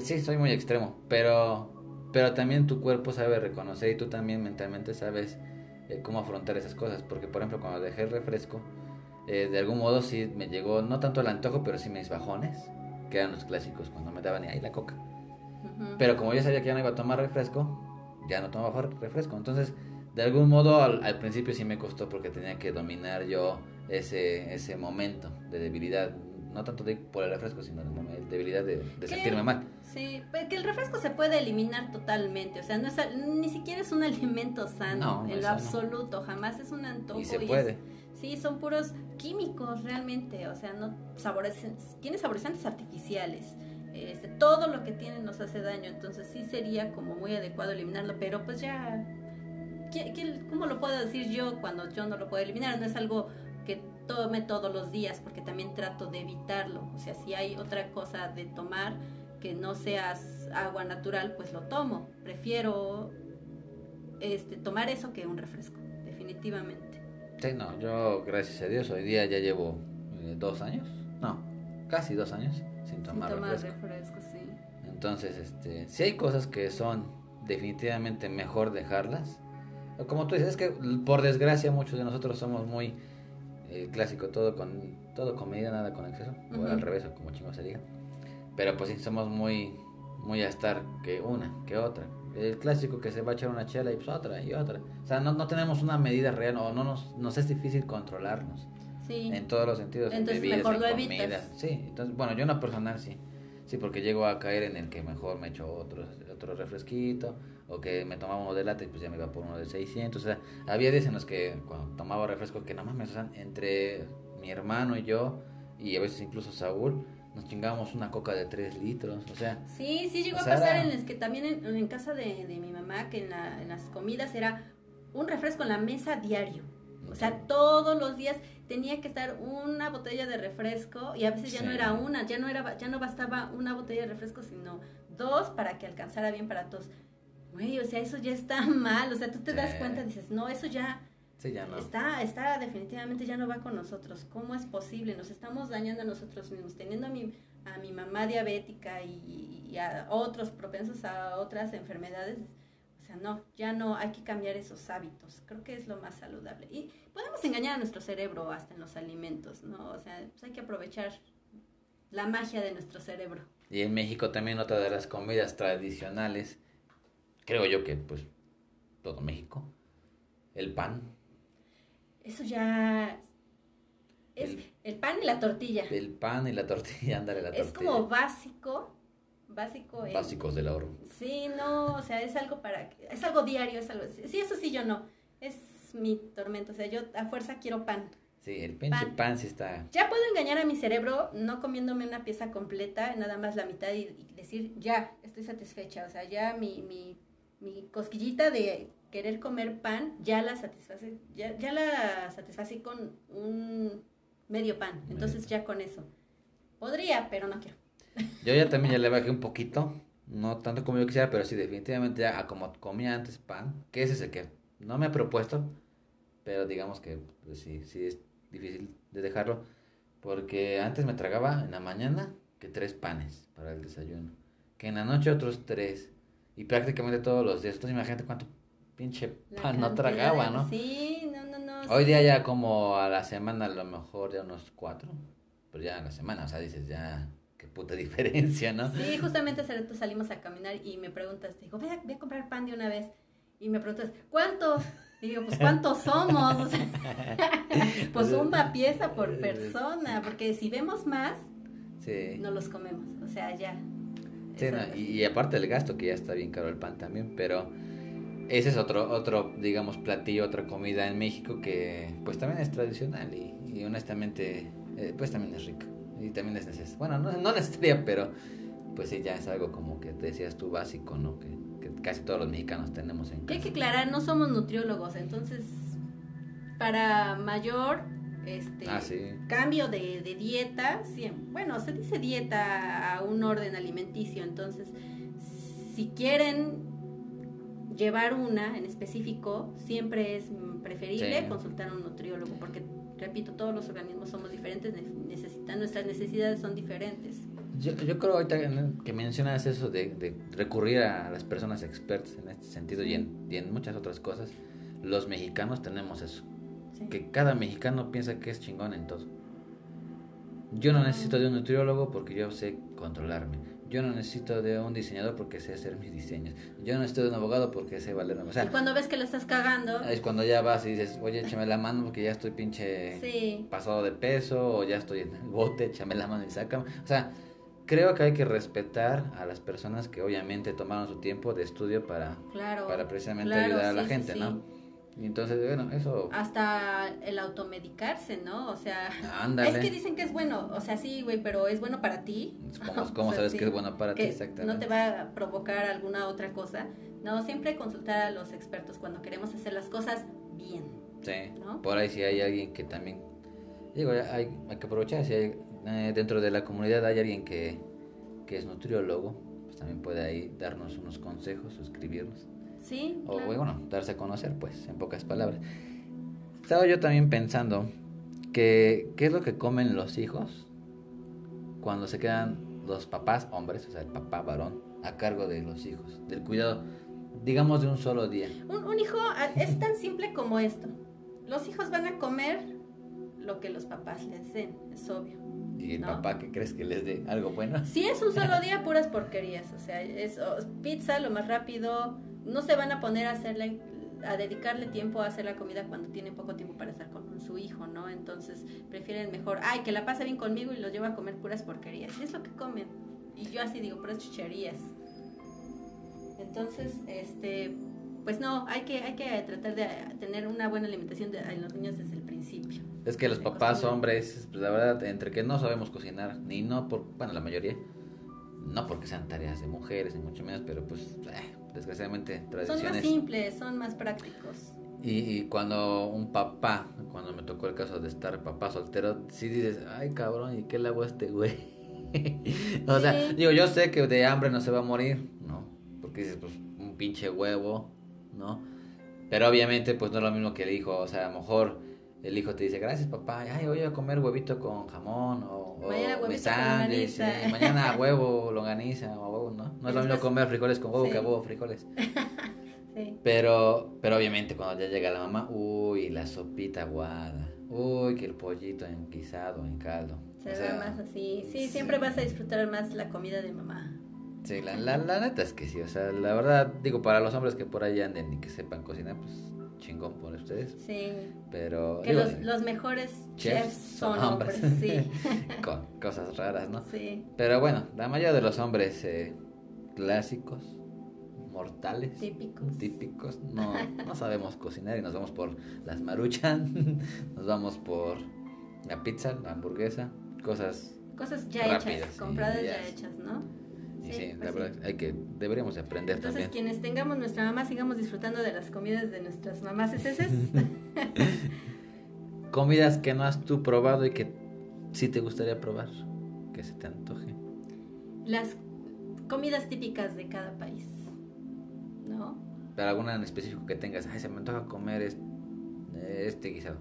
Sí, soy muy extremo, pero, pero también tu cuerpo sabe reconocer y tú también mentalmente sabes eh, cómo afrontar esas cosas. Porque, por ejemplo, cuando dejé el refresco, eh, de algún modo sí me llegó, no tanto el antojo, pero sí mis bajones, que eran los clásicos cuando me daban ahí la coca. Pero como yo sabía que ya no iba a tomar refresco, ya no tomaba refresco. Entonces, de algún modo, al, al principio sí me costó porque tenía que dominar yo ese, ese momento de debilidad. No tanto de, por el refresco, sino de debilidad de, de sentirme mal. Sí, pues que el refresco se puede eliminar totalmente, o sea, no es, ni siquiera es un alimento sano, No, en lo sano. absoluto, jamás es un antojo. Y se puede. Sí, son puros químicos realmente, o sea, no saborecen- tiene saborizantes artificiales. Este, todo lo que tiene nos hace daño, entonces sí sería como muy adecuado eliminarlo, pero pues ya, ¿qué- qué- ¿cómo lo puedo decir yo cuando yo no lo puedo eliminar? No es algo que tome todos los días, porque también trato de evitarlo, o sea, si hay otra cosa de tomar que no sea agua natural, pues lo tomo, prefiero este, tomar eso que un refresco, definitivamente. Sí, no, yo, gracias a Dios, hoy día ya llevo eh, dos años, no, casi dos años sin Sin tomar tomar refresco. refresco, sí. Entonces, este, si hay cosas que son definitivamente mejor dejarlas. Como tú dices, es que por desgracia muchos de nosotros somos muy eh, clásico, todo con todo con medida, nada con exceso, o al revés, o como chingo se diga. Pero pues sí, somos muy muy a estar que una, que otra. El clásico que se va a echar una chela y pues otra y otra. O sea, no, no tenemos una medida real o no nos, nos es difícil controlarnos Sí. en todos los sentidos, Entonces, en bebidas, mejor en lo comida. evitas. Sí, entonces, bueno, yo en lo personal sí. Sí, porque llego a caer en el que mejor me echo otro, otro refresquito, o que me tomaba uno de lata y pues ya me iba por uno de 600. O sea, había días en los que cuando tomaba refresco, que mames, o sea, entre mi hermano y yo, y a veces incluso Saúl, nos chingábamos una coca de 3 litros. O sea, Sí, sí llegó a pasar era- en las que también en, en casa de, de mi mamá, que en, la- en las comidas era un refresco en la mesa diario. O sea, todos los días tenía que estar una botella de refresco y a veces ya no era una, ya no era ya no bastaba una botella de refresco, sino dos para que alcanzara bien para todos. Güey, o sea, eso ya está mal, o sea, tú te das cuenta, dices, "No, eso ya Sí, ya no. está está definitivamente ya no va con nosotros. ¿Cómo es posible? Nos estamos dañando a nosotros mismos, teniendo a mi a mi mamá diabética y, y a otros propensos a otras enfermedades. O sea, no, ya no hay que cambiar esos hábitos. Creo que es lo más saludable. Y podemos engañar a nuestro cerebro hasta en los alimentos, ¿no? O sea, pues hay que aprovechar la magia de nuestro cerebro. Y en México también otra de las comidas tradicionales, creo yo que pues todo México, el pan, Eso ya es El- el pan y la tortilla. el pan y la tortilla, ándale la tortilla. Es como básico, básico. en- básicos del ahorro. Sí, no, o sea, es algo para, es algo diario, es algo, sí, eso sí yo no, es mi tormento, o sea, yo a fuerza quiero pan. Sí, el pinche Pan. pan, sí está. Ya puedo engañar a mi cerebro no comiéndome una pieza completa, nada más la mitad y, y decir, ya, estoy satisfecha, o sea, ya mi, mi, mi cosquillita de querer comer pan, ya la satisface, ya, ya la satisfací con un medio pan, entonces ya con eso. Podría, pero no quiero. Yo ya también ya le bajé un poquito, no tanto como yo quisiera, pero sí definitivamente ya a como comía antes pan, que ese es el que no me he propuesto, pero digamos que pues, sí, sí es difícil de dejarlo, porque antes me tragaba en la mañana que tres panes para el desayuno, que en la noche otros tres, y prácticamente todos los días, entonces imagínate cuánto pinche pan no tragaba, ¿no? Sí, no, no, no. Hoy sí. día ya como a la semana a lo mejor ya unos cuatro, pero ya a la semana, o sea, dices ya, qué puta diferencia, ¿no? Sí, justamente hace rato salimos a caminar y me preguntas, te digo, voy a, voy a comprar pan de una vez. Y me preguntas, ¿cuántos? Y digo, pues ¿cuántos somos? O sea, pues una pieza por persona, porque si vemos más, Sí. no los comemos. O sea, ya. Sí, no, y, y aparte el gasto, que ya está bien caro el pan también, pero ese es otro, otro, digamos, platillo, otra comida en México que pues también es tradicional y, y honestamente eh, pues también es rica y también es necesaria. Bueno, no, no necesaria, pero pues sí, ya es algo como que te decías tú básico, ¿no? Que, que casi todos los mexicanos tenemos en Y hay casa. que aclarar, no somos nutriólogos, entonces para mayor este Ah, sí. cambio de, de dieta, sí, bueno, se dice dieta a un orden alimenticio, entonces si quieren llevar una en específico, siempre es preferible Sí. consultar a un nutriólogo, porque repito, todos los organismos somos diferentes, ne- necesitan, nuestras necesidades son diferentes. Yo, yo creo ahorita que mencionas eso de, de recurrir a las personas expertas en este sentido y en, y en muchas otras cosas, los mexicanos tenemos eso. Sí. que cada mexicano piensa que es chingón en todo. Yo no necesito de un nutriólogo porque yo sé controlarme. Yo no necesito de un diseñador porque sé hacer mis diseños. Yo no necesito de un abogado porque sé valerme. O y sea, cuando ves que lo estás cagando, es cuando ya vas y dices, oye, échame la mano porque ya estoy pinche sí, pasado de peso o ya estoy en el bote, échame la mano y sácame. O sea, creo que hay que respetar a las personas que obviamente tomaron su tiempo de estudio para, claro. para precisamente claro, ayudar a la sí, gente, sí. ¿no? Y entonces, bueno, eso... Hasta el automedicarse, ¿no? O sea, Ándale. es que dicen que es bueno, o sea, sí, güey, pero es bueno para ti. ¿Cómo, cómo O sea, sabes sí, que es bueno para ti? Exactamente. no te va a provocar alguna otra cosa. No, siempre consultar a los expertos cuando queremos hacer las cosas bien. Sí. ¿no? Por ahí si hay alguien que también... Digo, hay, hay que aprovechar. Si hay, eh, dentro de la comunidad hay alguien que, que es nutriólogo, pues también puede ahí darnos unos consejos, suscribirnos. Sí, O claro. bueno, darse a conocer, pues, en pocas palabras. Estaba yo también pensando que qué es lo que comen los hijos cuando se quedan los papás hombres, o sea, el papá varón, a cargo de los hijos, del cuidado, digamos, de un solo día. Un, un hijo es tan simple como esto. Los hijos van a comer lo que los papás les den, es obvio. Y el ¿No? papá, ¿qué crees que les dé algo bueno? Si es un solo día, puras porquerías. O sea, es pizza lo más rápido. No se van a poner a hacerle, a dedicarle tiempo a hacer la comida cuando tienen poco tiempo para estar con su hijo, ¿no? Entonces prefieren mejor, ay, que la pase bien conmigo y los lleva a comer puras porquerías. Y es lo que comen. Y yo así digo, puras chucherías. Entonces, este, pues no, hay que, hay que tratar de tener una buena alimentación de, en los niños desde el principio. Es que los papás hombres, pues la verdad, entre que no sabemos cocinar, ni no por, bueno, la mayoría, no porque sean tareas de mujeres, ni mucho menos, pero pues, eh, desgraciadamente, Son más tradiciones. simples, son más prácticos. Y, cuando un papá, cuando me tocó el caso de estar papá soltero, sí dices, ay cabrón, ¿y qué le hago a este güey? o sea, digo, yo sé que de hambre no se va a morir, ¿no? Porque dices, pues, un pinche huevo, ¿no? Pero obviamente, pues no es lo mismo que el hijo, o sea, a lo mejor el hijo te dice, gracias papá, ay, voy a comer huevito con jamón o, mañana o sándwich, mañana huevo, longaniza o huevo, ¿no? No es lo mismo comer frijoles con huevo que huevo frijoles. sí. Pero, pero obviamente cuando ya llega la mamá, uy, la sopita aguada, uy, que el pollito en guisado, en caldo. Se ve más así, sí, siempre vas a disfrutar más la comida de mamá. Sí, la, la, la neta es que sí, o sea, la verdad, digo, para los hombres que por ahí anden y que sepan cocinar, pues chingón por ustedes. Sí. Pero. Que los, los, mejores chefs, son, hombres, sí. Con cosas raras, ¿no? Sí. Pero bueno, la mayoría de los hombres eh, clásicos, mortales, típicos, típicos no, no sabemos cocinar y nos vamos por las maruchan, nos vamos por la pizza, la hamburguesa, cosas. Cosas ya hechas, compradas ya hechas, ¿no? Sí, la pues verdad, hay que, deberíamos aprender Entonces, también. quienes tengamos nuestra mamá, sigamos disfrutando de las comidas de nuestras mamás ese Comidas que no has tú probado y que sí te gustaría probar, que se te antoje. Las comidas típicas de cada país, ¿no? Pero alguna en específico que tengas, ay, se me antoja comer este, este guisado.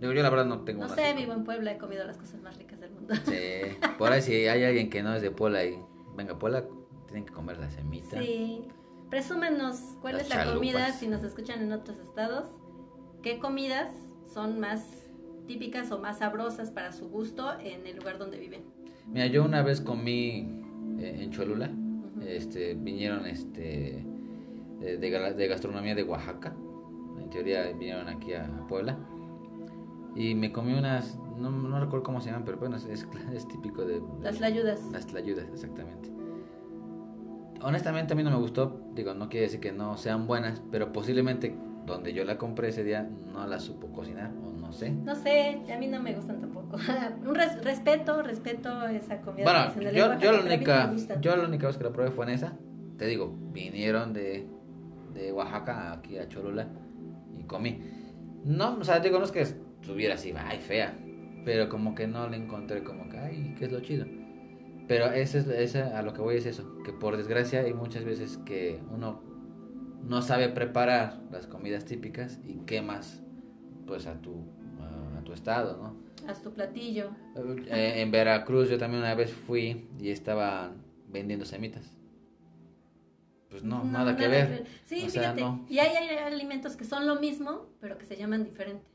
Digo, yo la verdad no tengo No sé, vivo en Puebla, he comido las cosas más ricas del mundo. Sí, por ahí si hay alguien que no es de Puebla y venga, Puebla, tienen que comer la semita. Sí. Presúmenos cuál es la comida si nos escuchan en otros estados. ¿Qué comidas son más típicas o más sabrosas para su gusto en el lugar donde viven? Mira, yo una vez comí eh, en Cholula, este, vinieron este de, de, gastronomía de Oaxaca, en teoría vinieron aquí a Puebla, y me comí unas, no, no recuerdo cómo se llaman, pero bueno, es, es, típico de, Las tlayudas. Las tlayudas, exactamente. Honestamente a mí no me gustó, digo, no quiere decir que no sean buenas, pero posiblemente donde yo la compré ese día no la supo cocinar, o no sé. No sé, a mí no me gustan tampoco. Un respeto, respeto esa comida. Bueno, yo, yo, la única, yo la única vez que la probé fue en esa. Te digo, vinieron de, de Oaxaca aquí a Cholula y comí. No, o sea, digo, no es que estuviera así, ay, fea. Pero como que no le encontré como que, ay, ¿qué es lo chido? Pero ese es, ese, a lo que voy es eso, que por desgracia hay muchas veces que uno no sabe preparar las comidas típicas y quemas pues a tu, a, tu estado, ¿no? A tu platillo. Eh, en Veracruz yo también una vez fui y estaban vendiendo semitas. Pues no, nada, que ver. Sí, fíjate. Y hay, hay alimentos que son lo mismo, pero que se llaman diferente.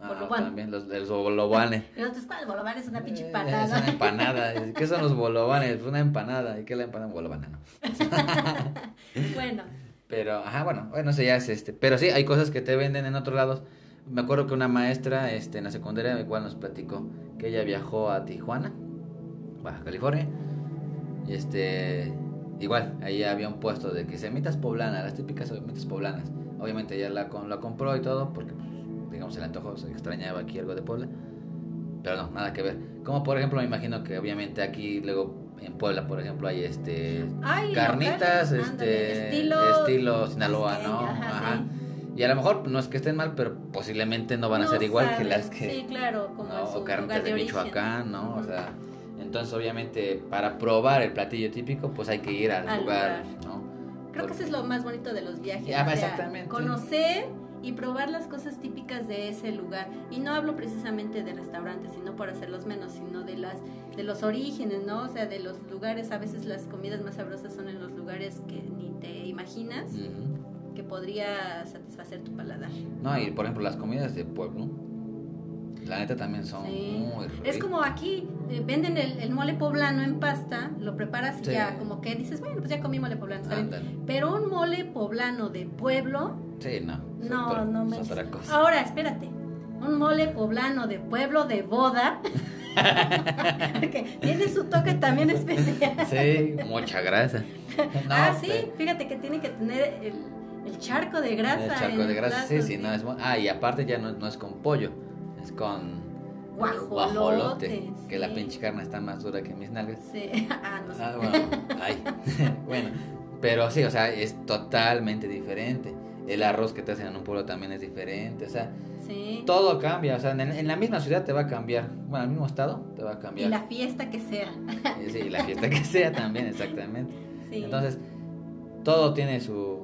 Ah, también los, los. Entonces, ¿cuál bolobán? Es una pinche empanada. Es una empanada. ¿Qué son los bolovanes? Una empanada. ¿Y qué es la empanada bolobana? No. bueno. Pero, ajá, bueno, bueno, eso ya es este. Pero sí, hay cosas que te venden en otros lados. Me acuerdo que una maestra este, en la secundaria, igual nos platicó que ella viajó a Tijuana, Baja California. Y este, igual, ahí había un puesto de que semitas poblanas, las típicas semitas poblanas. Obviamente ella la, la compró y todo, porque pues, digamos, el antojo, se extrañaba aquí algo de Puebla. Pero no, nada que ver. Como por ejemplo, me imagino que obviamente aquí luego en Puebla, por ejemplo, hay este carnitas, este estilo, estilo Sinaloa, ¿no? Ajá. Y a lo mejor no es que estén mal, pero posiblemente no van a ser igual que las que Sí, claro, como o carnitas de, de Michoacán, ¿no? O sea, entonces obviamente para probar el platillo típico, pues hay que ir al, lugar, ¿no? Creo que eso es lo más bonito de los viajes. Ya, exactamente. Conocer y probar las cosas típicas de ese lugar. Y no hablo precisamente de restaurantes, sino por hacerlos menos, sino de las de los orígenes, ¿no? O sea, de los lugares, a veces las comidas más sabrosas son en los lugares que ni te imaginas que podría satisfacer tu paladar. No, y por ejemplo, las comidas de pueblo, la neta también son muy ricas. Es como aquí, eh, venden el, mole poblano en pasta, lo preparas y ya, como que dices, bueno, pues ya comí mole poblano, Pero un mole poblano de pueblo Sí, no. No, no me. Ahora, espérate. Un mole poblano de pueblo de boda. que tiene su toque también especial. Sí, mucha grasa. ah, sí, fíjate que tiene que tener el, el charco de grasa. El charco de grasa, sí, sí, no es Ah, y aparte ya no, no es con pollo, es con guajolote. Que la pinche carne está más dura que mis nalgas. Sí, ah, no sé. Ah, bueno, ay. bueno, pero sí, o sea, es totalmente diferente. El arroz que te hacen en un pueblo también es diferente, o sea, Sí. todo cambia, o sea, en, en la misma ciudad te va a cambiar, bueno, en el mismo estado te va a Y cambiar. la fiesta que sea. Eh, Sí, y la fiesta que sea también, exactamente. Sí. Entonces, todo tiene su,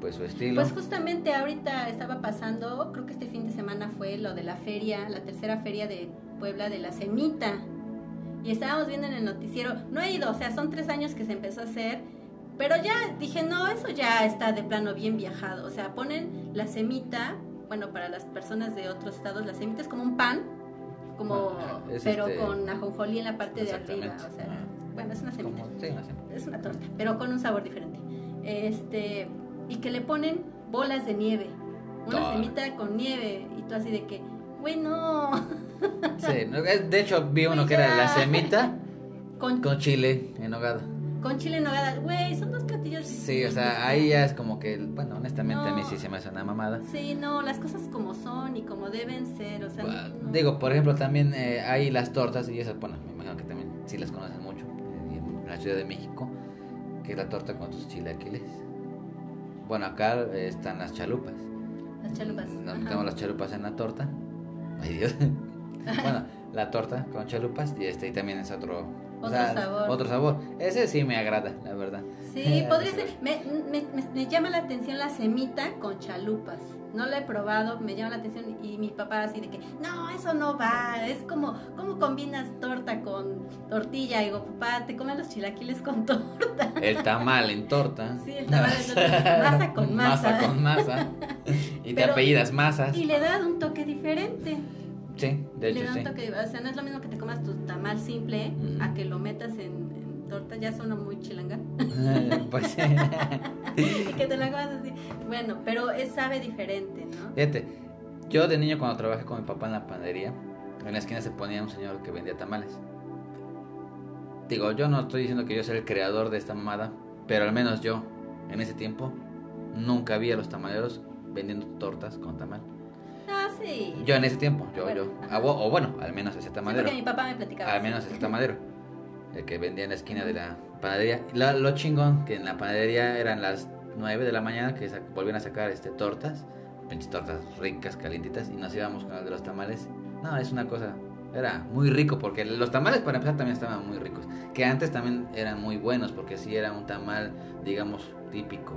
pues, su estilo. Pues justamente ahorita estaba pasando, creo que este fin de semana fue lo de la feria, la tercera feria de Puebla de la Semita. Y estábamos viendo en el noticiero, no he ido, o sea, son tres años que se empezó a hacer, pero ya dije, no, eso ya está de plano bien viajado. O sea, ponen la semita, bueno, para las personas de otros estados, la semita es como un pan, como, es pero este- con ajonjolí en la parte de arriba. O sea, bueno, es una semita Como- sí, una semita. es una torta, pero con un sabor diferente. Este, y que le ponen bolas de nieve. Una Ah. semita con nieve. Y tú así de que, güey, no. Sí, eh, de hecho vi uno que era la semita Con, con chile en nogada. Con chile en nogada. Güey, son dos platillos. Sí, o sea, ahí ya es como que, bueno, honestamente a mí sí se me hace una mamada. Sí, no, las cosas como son y como deben ser. O sea, no. Digo, por ejemplo, también eh, hay las tortas, y esas, bueno, me imagino que también sí las conocen mucho, eh, en la Ciudad de México, que es la torta con sus chilaquiles. Bueno, acá eh, están las chalupas. las chalupas. Nos metemos las chalupas en la torta. Ay, Dios. bueno, la torta con chalupas, y este y también es otro... o Otro sabor. Otro sabor. Ese sí me agrada, la verdad. Sí, podría ser. Me, me, me- me llama la atención la semita con chalupas. No la he probado, me llama la atención y mi papá así de que, no, eso no va, es como, ¿cómo combinas torta con tortilla? Y digo, papá, te comen los chilaquiles con torta. El tamal en torta. Sí, el tamal en torta. Masa con masa. Masa con masa. Y te Pero- apellidas masas. Y le da un toque diferente. Sí, de le hecho da sí. un toque, o sea, no es lo mismo que te comas tu tamal simple a que lo metas en, en torta, ya suena muy chilanga. pues sí. y que te la comas así. Bueno, pero es sabe diferente, ¿no? Fíjate, yo de niño cuando trabajé con mi papá en la panadería, en la esquina se ponía un señor que vendía tamales. Digo, yo no estoy diciendo que yo sea el creador de esta mamada, pero al menos yo, en ese tiempo, nunca vi a los tamaleros vendiendo tortas con tamal. Sí. Yo en ese tiempo, yo, Bueno, yo. Ah, bu- O bueno, al menos ese Sí, tamalero. porque mi papá me platicaba. Al menos ese tamalero. El que vendía en la esquina de la panadería. La- lo chingón que en la panadería eran las 9 de la mañana que volvían a sacar este tortas. Pinches tortas ricas, calientitas. Y nos íbamos con el de los tamales. No, es una cosa. Era muy rico porque los tamales para empezar también estaban muy ricos. Que antes también eran muy buenos porque sí era un tamal, digamos, típico.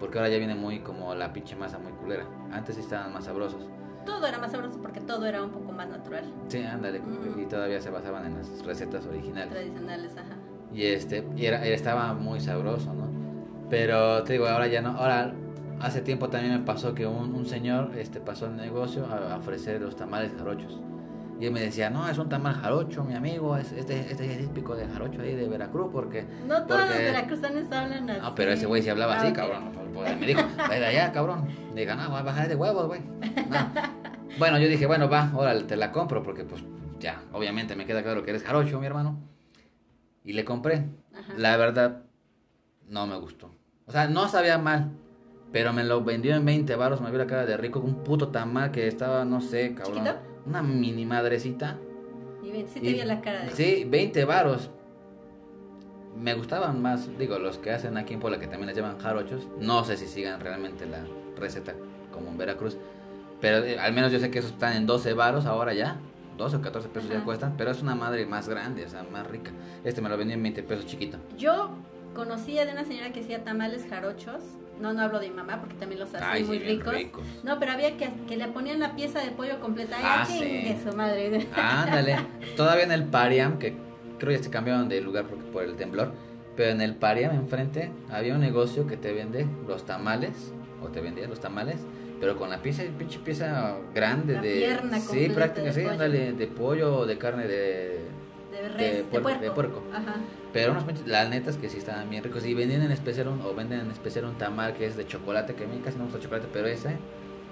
Porque ahora ya viene muy como la pinche masa muy culera. Antes sí estaban más sabrosos. Todo era más sabroso porque todo era un poco más natural, Sí, ándale. Y todavía se basaban en las recetas originales. tradicionales, ajá. Y este, y era, estaba muy sabroso, ¿no? Pero te digo, ahora ya no. Ahora, hace tiempo también me pasó que un, un señor este, pasó el negocio a, a ofrecer los tamales jarochos. Y él me decía, no, es un tamal jarocho, mi amigo, es, este, este es típico de jarocho ahí de Veracruz, porque... No todos los Porque- veracruzanos hablan así. No, pero ese güey sí hablaba Ah, así, ok. cabrón. Pues, me dijo, "Ve de allá, cabrón. Diga, no, voy a bajar de huevos, güey. No. Bueno, yo dije, bueno, va, órale, te la compro, porque pues ya, obviamente me queda claro que eres jarocho, mi hermano. Y le compré. Ajá. La verdad, no me gustó. O sea, no sabía mal. Pero me lo vendió en 20 baros, me vio la cara de rico, un puto tamal que estaba, no sé, cabrón. ¿Chiquito? Una mini madrecita. Y ven, sí te vi la cara de... Sí, 20 varos. Me gustaban más, digo, los que hacen aquí en Puebla, que también les llaman jarochos. No sé si sigan realmente la receta como en Veracruz. Pero eh, al menos yo sé que esos están en 12 varos ahora ya. 12 o 14 pesos ya cuestan. Pero es una madre más grande, o sea, más rica. Este me lo vendió en 20 pesos chiquito. Yo conocía de una señora que hacía tamales jarochos. No, no hablo de mi mamá porque también los hace Ay, muy sí, ricos. ricos. No, pero había que, que le ponían la pieza de pollo completa. Ah, sí. su madre. Ándale. Todavía en el Pariam, que creo ya se cambiaron de lugar por, por el temblor. Pero en el Pariam enfrente había un negocio que te vende los tamales. O te vendía los tamales. Pero con la pieza, pinche pieza grande La de. pierna sí, completa práctica, de sí, pollo. ándale, de pollo o de carne de. De res, de, puerco, puerco. de puerco. Ajá. Pero unos pinches, las netas que sí estaban bien ricos. Y vendían en especial un, o venden en especial un tamal que es de chocolate, que a mí casi no me gusta el chocolate, pero ese,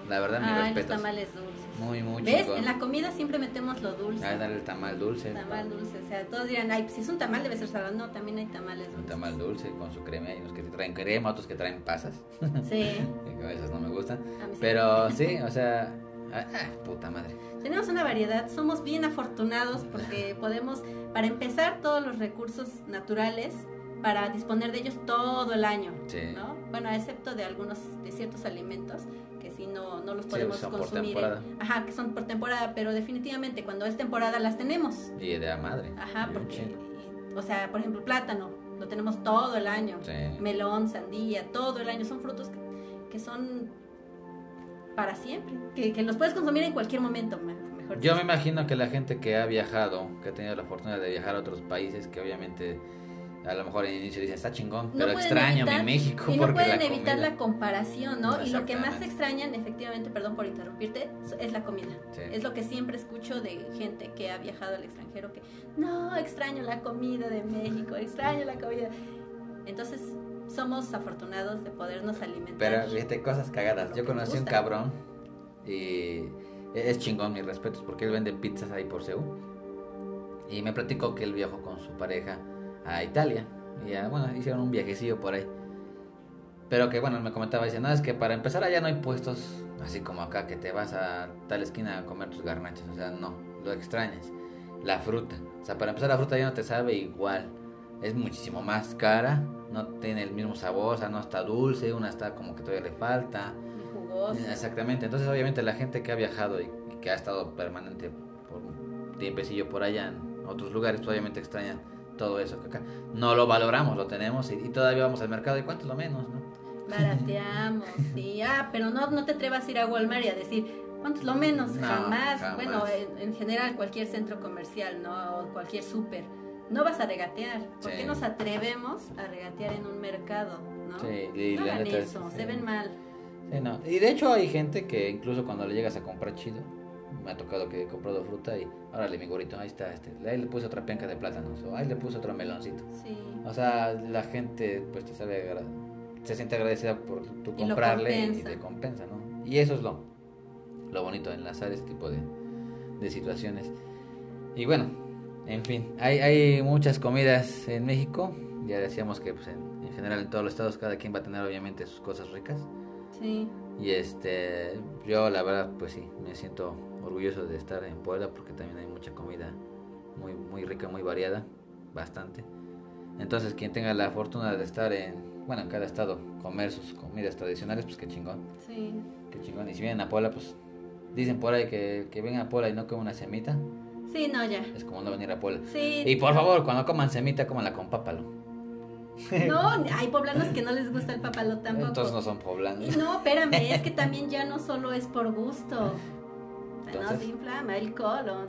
la verdad, mis Ay, los respetos. tamales dulces. Muy, muy ¿Ves? En la comida siempre metemos lo dulce. Ah, dale el tamal dulce. Tamal dulce. O sea, todos dirán, ay, pues si es un tamal debe ser salado. No, también hay tamales Un dulces. tamal dulce con su crema. Hay unos que traen crema, otros que traen pasas. Sí. que a veces no me gustan. a mí sí. Pero sí, o sea. ah, ah, puta madre. Tenemos una variedad, somos bien afortunados porque podemos, para empezar, todos los recursos naturales para disponer de ellos todo el año, Sí. ¿no? Bueno, excepto de algunos, de ciertos alimentos que si no, no los Sí, podemos por consumir. en- temporada. ajá, que son por temporada, pero definitivamente cuando es temporada las tenemos. Y de la madre. Ajá, porque, y- o sea, por ejemplo, plátano, lo tenemos todo el año. Sí. Melón, sandía, todo el año. Son frutos que, que son para siempre, que, que los puedes consumir en cualquier momento, me- mejor Yo me imagino que la gente que ha viajado, que ha tenido la fortuna de viajar a otros países, que obviamente a lo mejor en inicio dicen está chingón, No pero extraño evitar- mi México Y no porque pueden la evitar comida. la comparación, ¿no? Y lo que más extrañan, efectivamente, perdón por interrumpirte, es la comida. Sí. Es lo que siempre escucho de gente que ha viajado al extranjero, que no, extraño la comida de México, extraño la comida. Entonces, somos afortunados de podernos alimentar. Pero fíjate, cosas cagadas. Yo conocí un cabrón y es chingón, mis respetos, porque él vende pizzas ahí por Seúl. Y me platicó que él viajó con su pareja a Italia. Y ya, bueno, hicieron un viajecillo por ahí. Pero que bueno, me comentaba, dice, no, es que para empezar allá no hay puestos así como acá, que te vas a tal esquina a comer tus garnachas. O sea, no, lo extrañas. La fruta. O sea, para empezar la fruta ya no te sabe igual. Es muchísimo más cara, no tiene el mismo sabor, o sea, no está dulce, una está como que todavía le falta. Y jugoso. Exactamente, entonces obviamente la gente que ha viajado y, y que ha estado permanente por un tiempecillo por allá en otros lugares, pues obviamente extrañan todo eso que acá no lo valoramos, lo tenemos y, y todavía vamos al mercado y cuánto lo menos, ¿no? Barateamos, sí. Ah, pero no, no te atrevas a ir a Walmart y a decir, ¿cuánto es lo menos? No, jamás. jamás. Bueno, en, en general cualquier centro comercial, ¿no? O cualquier súper. No vas a regatear. ¿Por Sí. qué nos atrevemos a regatear en un mercado, no? Sí, y no la hagan neta es- eso, sí. se ven mal. Sí, no. Y de hecho hay gente que incluso cuando le llegas a comprar chido, me ha tocado que he comprado fruta y órale mi gorrito, ahí está, este, ahí le puse otra penca de plátanos o ahí le puse otro meloncito. Sí. O sea, la gente pues te sabe se siente agradecida por tu Y comprarle y compensa. te compensa, ¿no? Y eso es lo, lo bonito, enlazar este tipo de, de situaciones. Y bueno, en fin, hay, hay muchas comidas en México. Ya decíamos que pues, en, en general en todos los estados cada quien va a tener obviamente sus cosas ricas. Sí. Y este, yo la verdad pues sí, me siento orgulloso de estar en Puebla porque también hay mucha comida muy, muy rica, muy variada, bastante. Entonces quien tenga la fortuna de estar en, bueno, en cada estado, comer sus comidas tradicionales, pues qué chingón, Sí. qué chingón. Y si vienen a Puebla, pues dicen por ahí que, que vengan a Puebla y no coman una semita, Sí, no, ya. es como no venir a Puebla. Sí. Y por favor, cuando coman semita, cómanla con pápalo. No, hay poblanos que no les gusta el papalo tampoco. Entonces no son poblanos. No, espérame, es que también ya no solo es por gusto. No Entonces. se inflama el colon.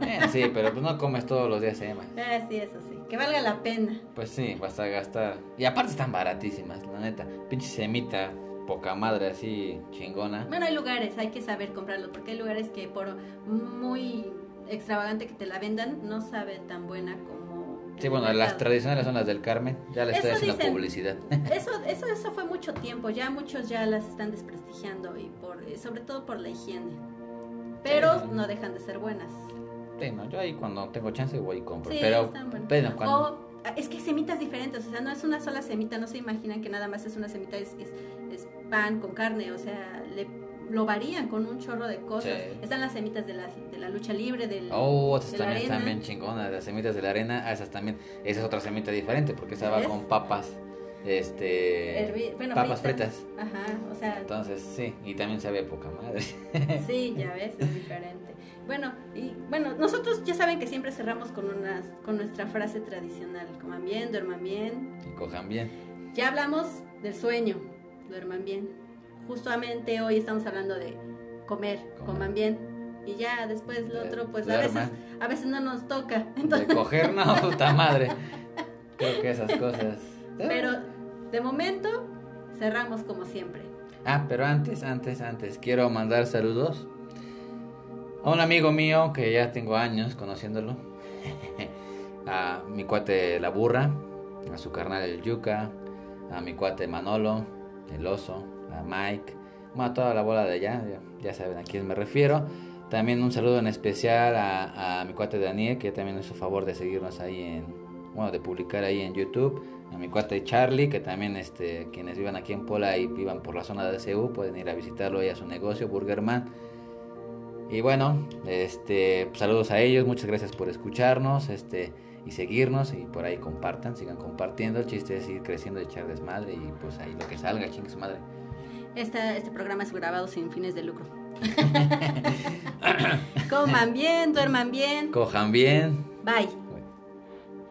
Eh, sí, pero pues no comes todos los días sema. Ah, sí, eso sí. Que valga la pena. Pues sí, vas a gastar. Y aparte están baratísimas, la neta. Pinche semita, poca madre así, chingona. Bueno, hay lugares, hay que saber comprarlo, porque hay lugares que por muy extravagante que te la vendan, no sabe tan buena como... Sí, bueno, las mercado. tradicionales son las del Carmen. Ya le estoy Eso haciendo dicen. publicidad. Eso, eso, eso fue mucho tiempo, ya muchos ya las están desprestigiando y por, eh, sobre todo por la higiene. Pero Sí. no dejan de ser buenas. Sí, no, yo ahí cuando tengo chance voy y compro. Sí, pero, están buenas. pero cuando. O, ah, es que hay semitas diferentes, o sea, no es una sola semita, no se imaginan que nada más es una semita, es, es, es pan con carne, o sea, le, lo varían con un chorro de cosas. Sí. Están las semitas de la, de la lucha libre, del... Oh, esas de la también están bien chingonas, las semitas de la arena, ah, esas también, esa es otra semita diferente, porque esa va con papas, este, Hervi- bueno, papas fritas. fritas. Ajá, o sea, Entonces, sí, y también sabe poca madre. sí, ya ves, es diferente. Bueno, y bueno, nosotros ya saben que siempre cerramos con unas, con nuestra frase tradicional, coman bien, duerman bien, y cojan bien. Ya hablamos del sueño, duerman bien. Justamente hoy estamos hablando de comer, Comer. coman bien. Y ya después lo De- otro, pues a veces, a veces no nos toca. De Entonces, coger, no, puta madre. Creo que esas cosas. pero de momento cerramos como siempre. Ah, pero antes, antes, antes, quiero mandar saludos a un amigo mío que ya tengo años conociéndolo. A mi cuate La Burra, a su carnal El Yuca, a mi cuate Manolo, El Oso, a Mike, bueno, a toda la bola de allá, ya, saben a quién me refiero. También un saludo en especial a, mi cuate Daniel, que también hizo favor de seguirnos ahí en, bueno, de publicar ahí en YouTube. A mi cuate Charlie, que también este, quienes vivan aquí en Pola y vivan por la zona de CU, pueden ir a visitarlo ahí a su negocio, Burgerman. Y bueno, este, saludos a ellos, muchas gracias por escucharnos. Este, y seguirnos y por ahí compartan, sigan compartiendo. El chiste es ir creciendo, echar desmadre y pues ahí lo que salga, chingue su madre. Esta, este programa es grabado sin fines de lucro. Coman bien, duerman bien. Cojan bien. Bye.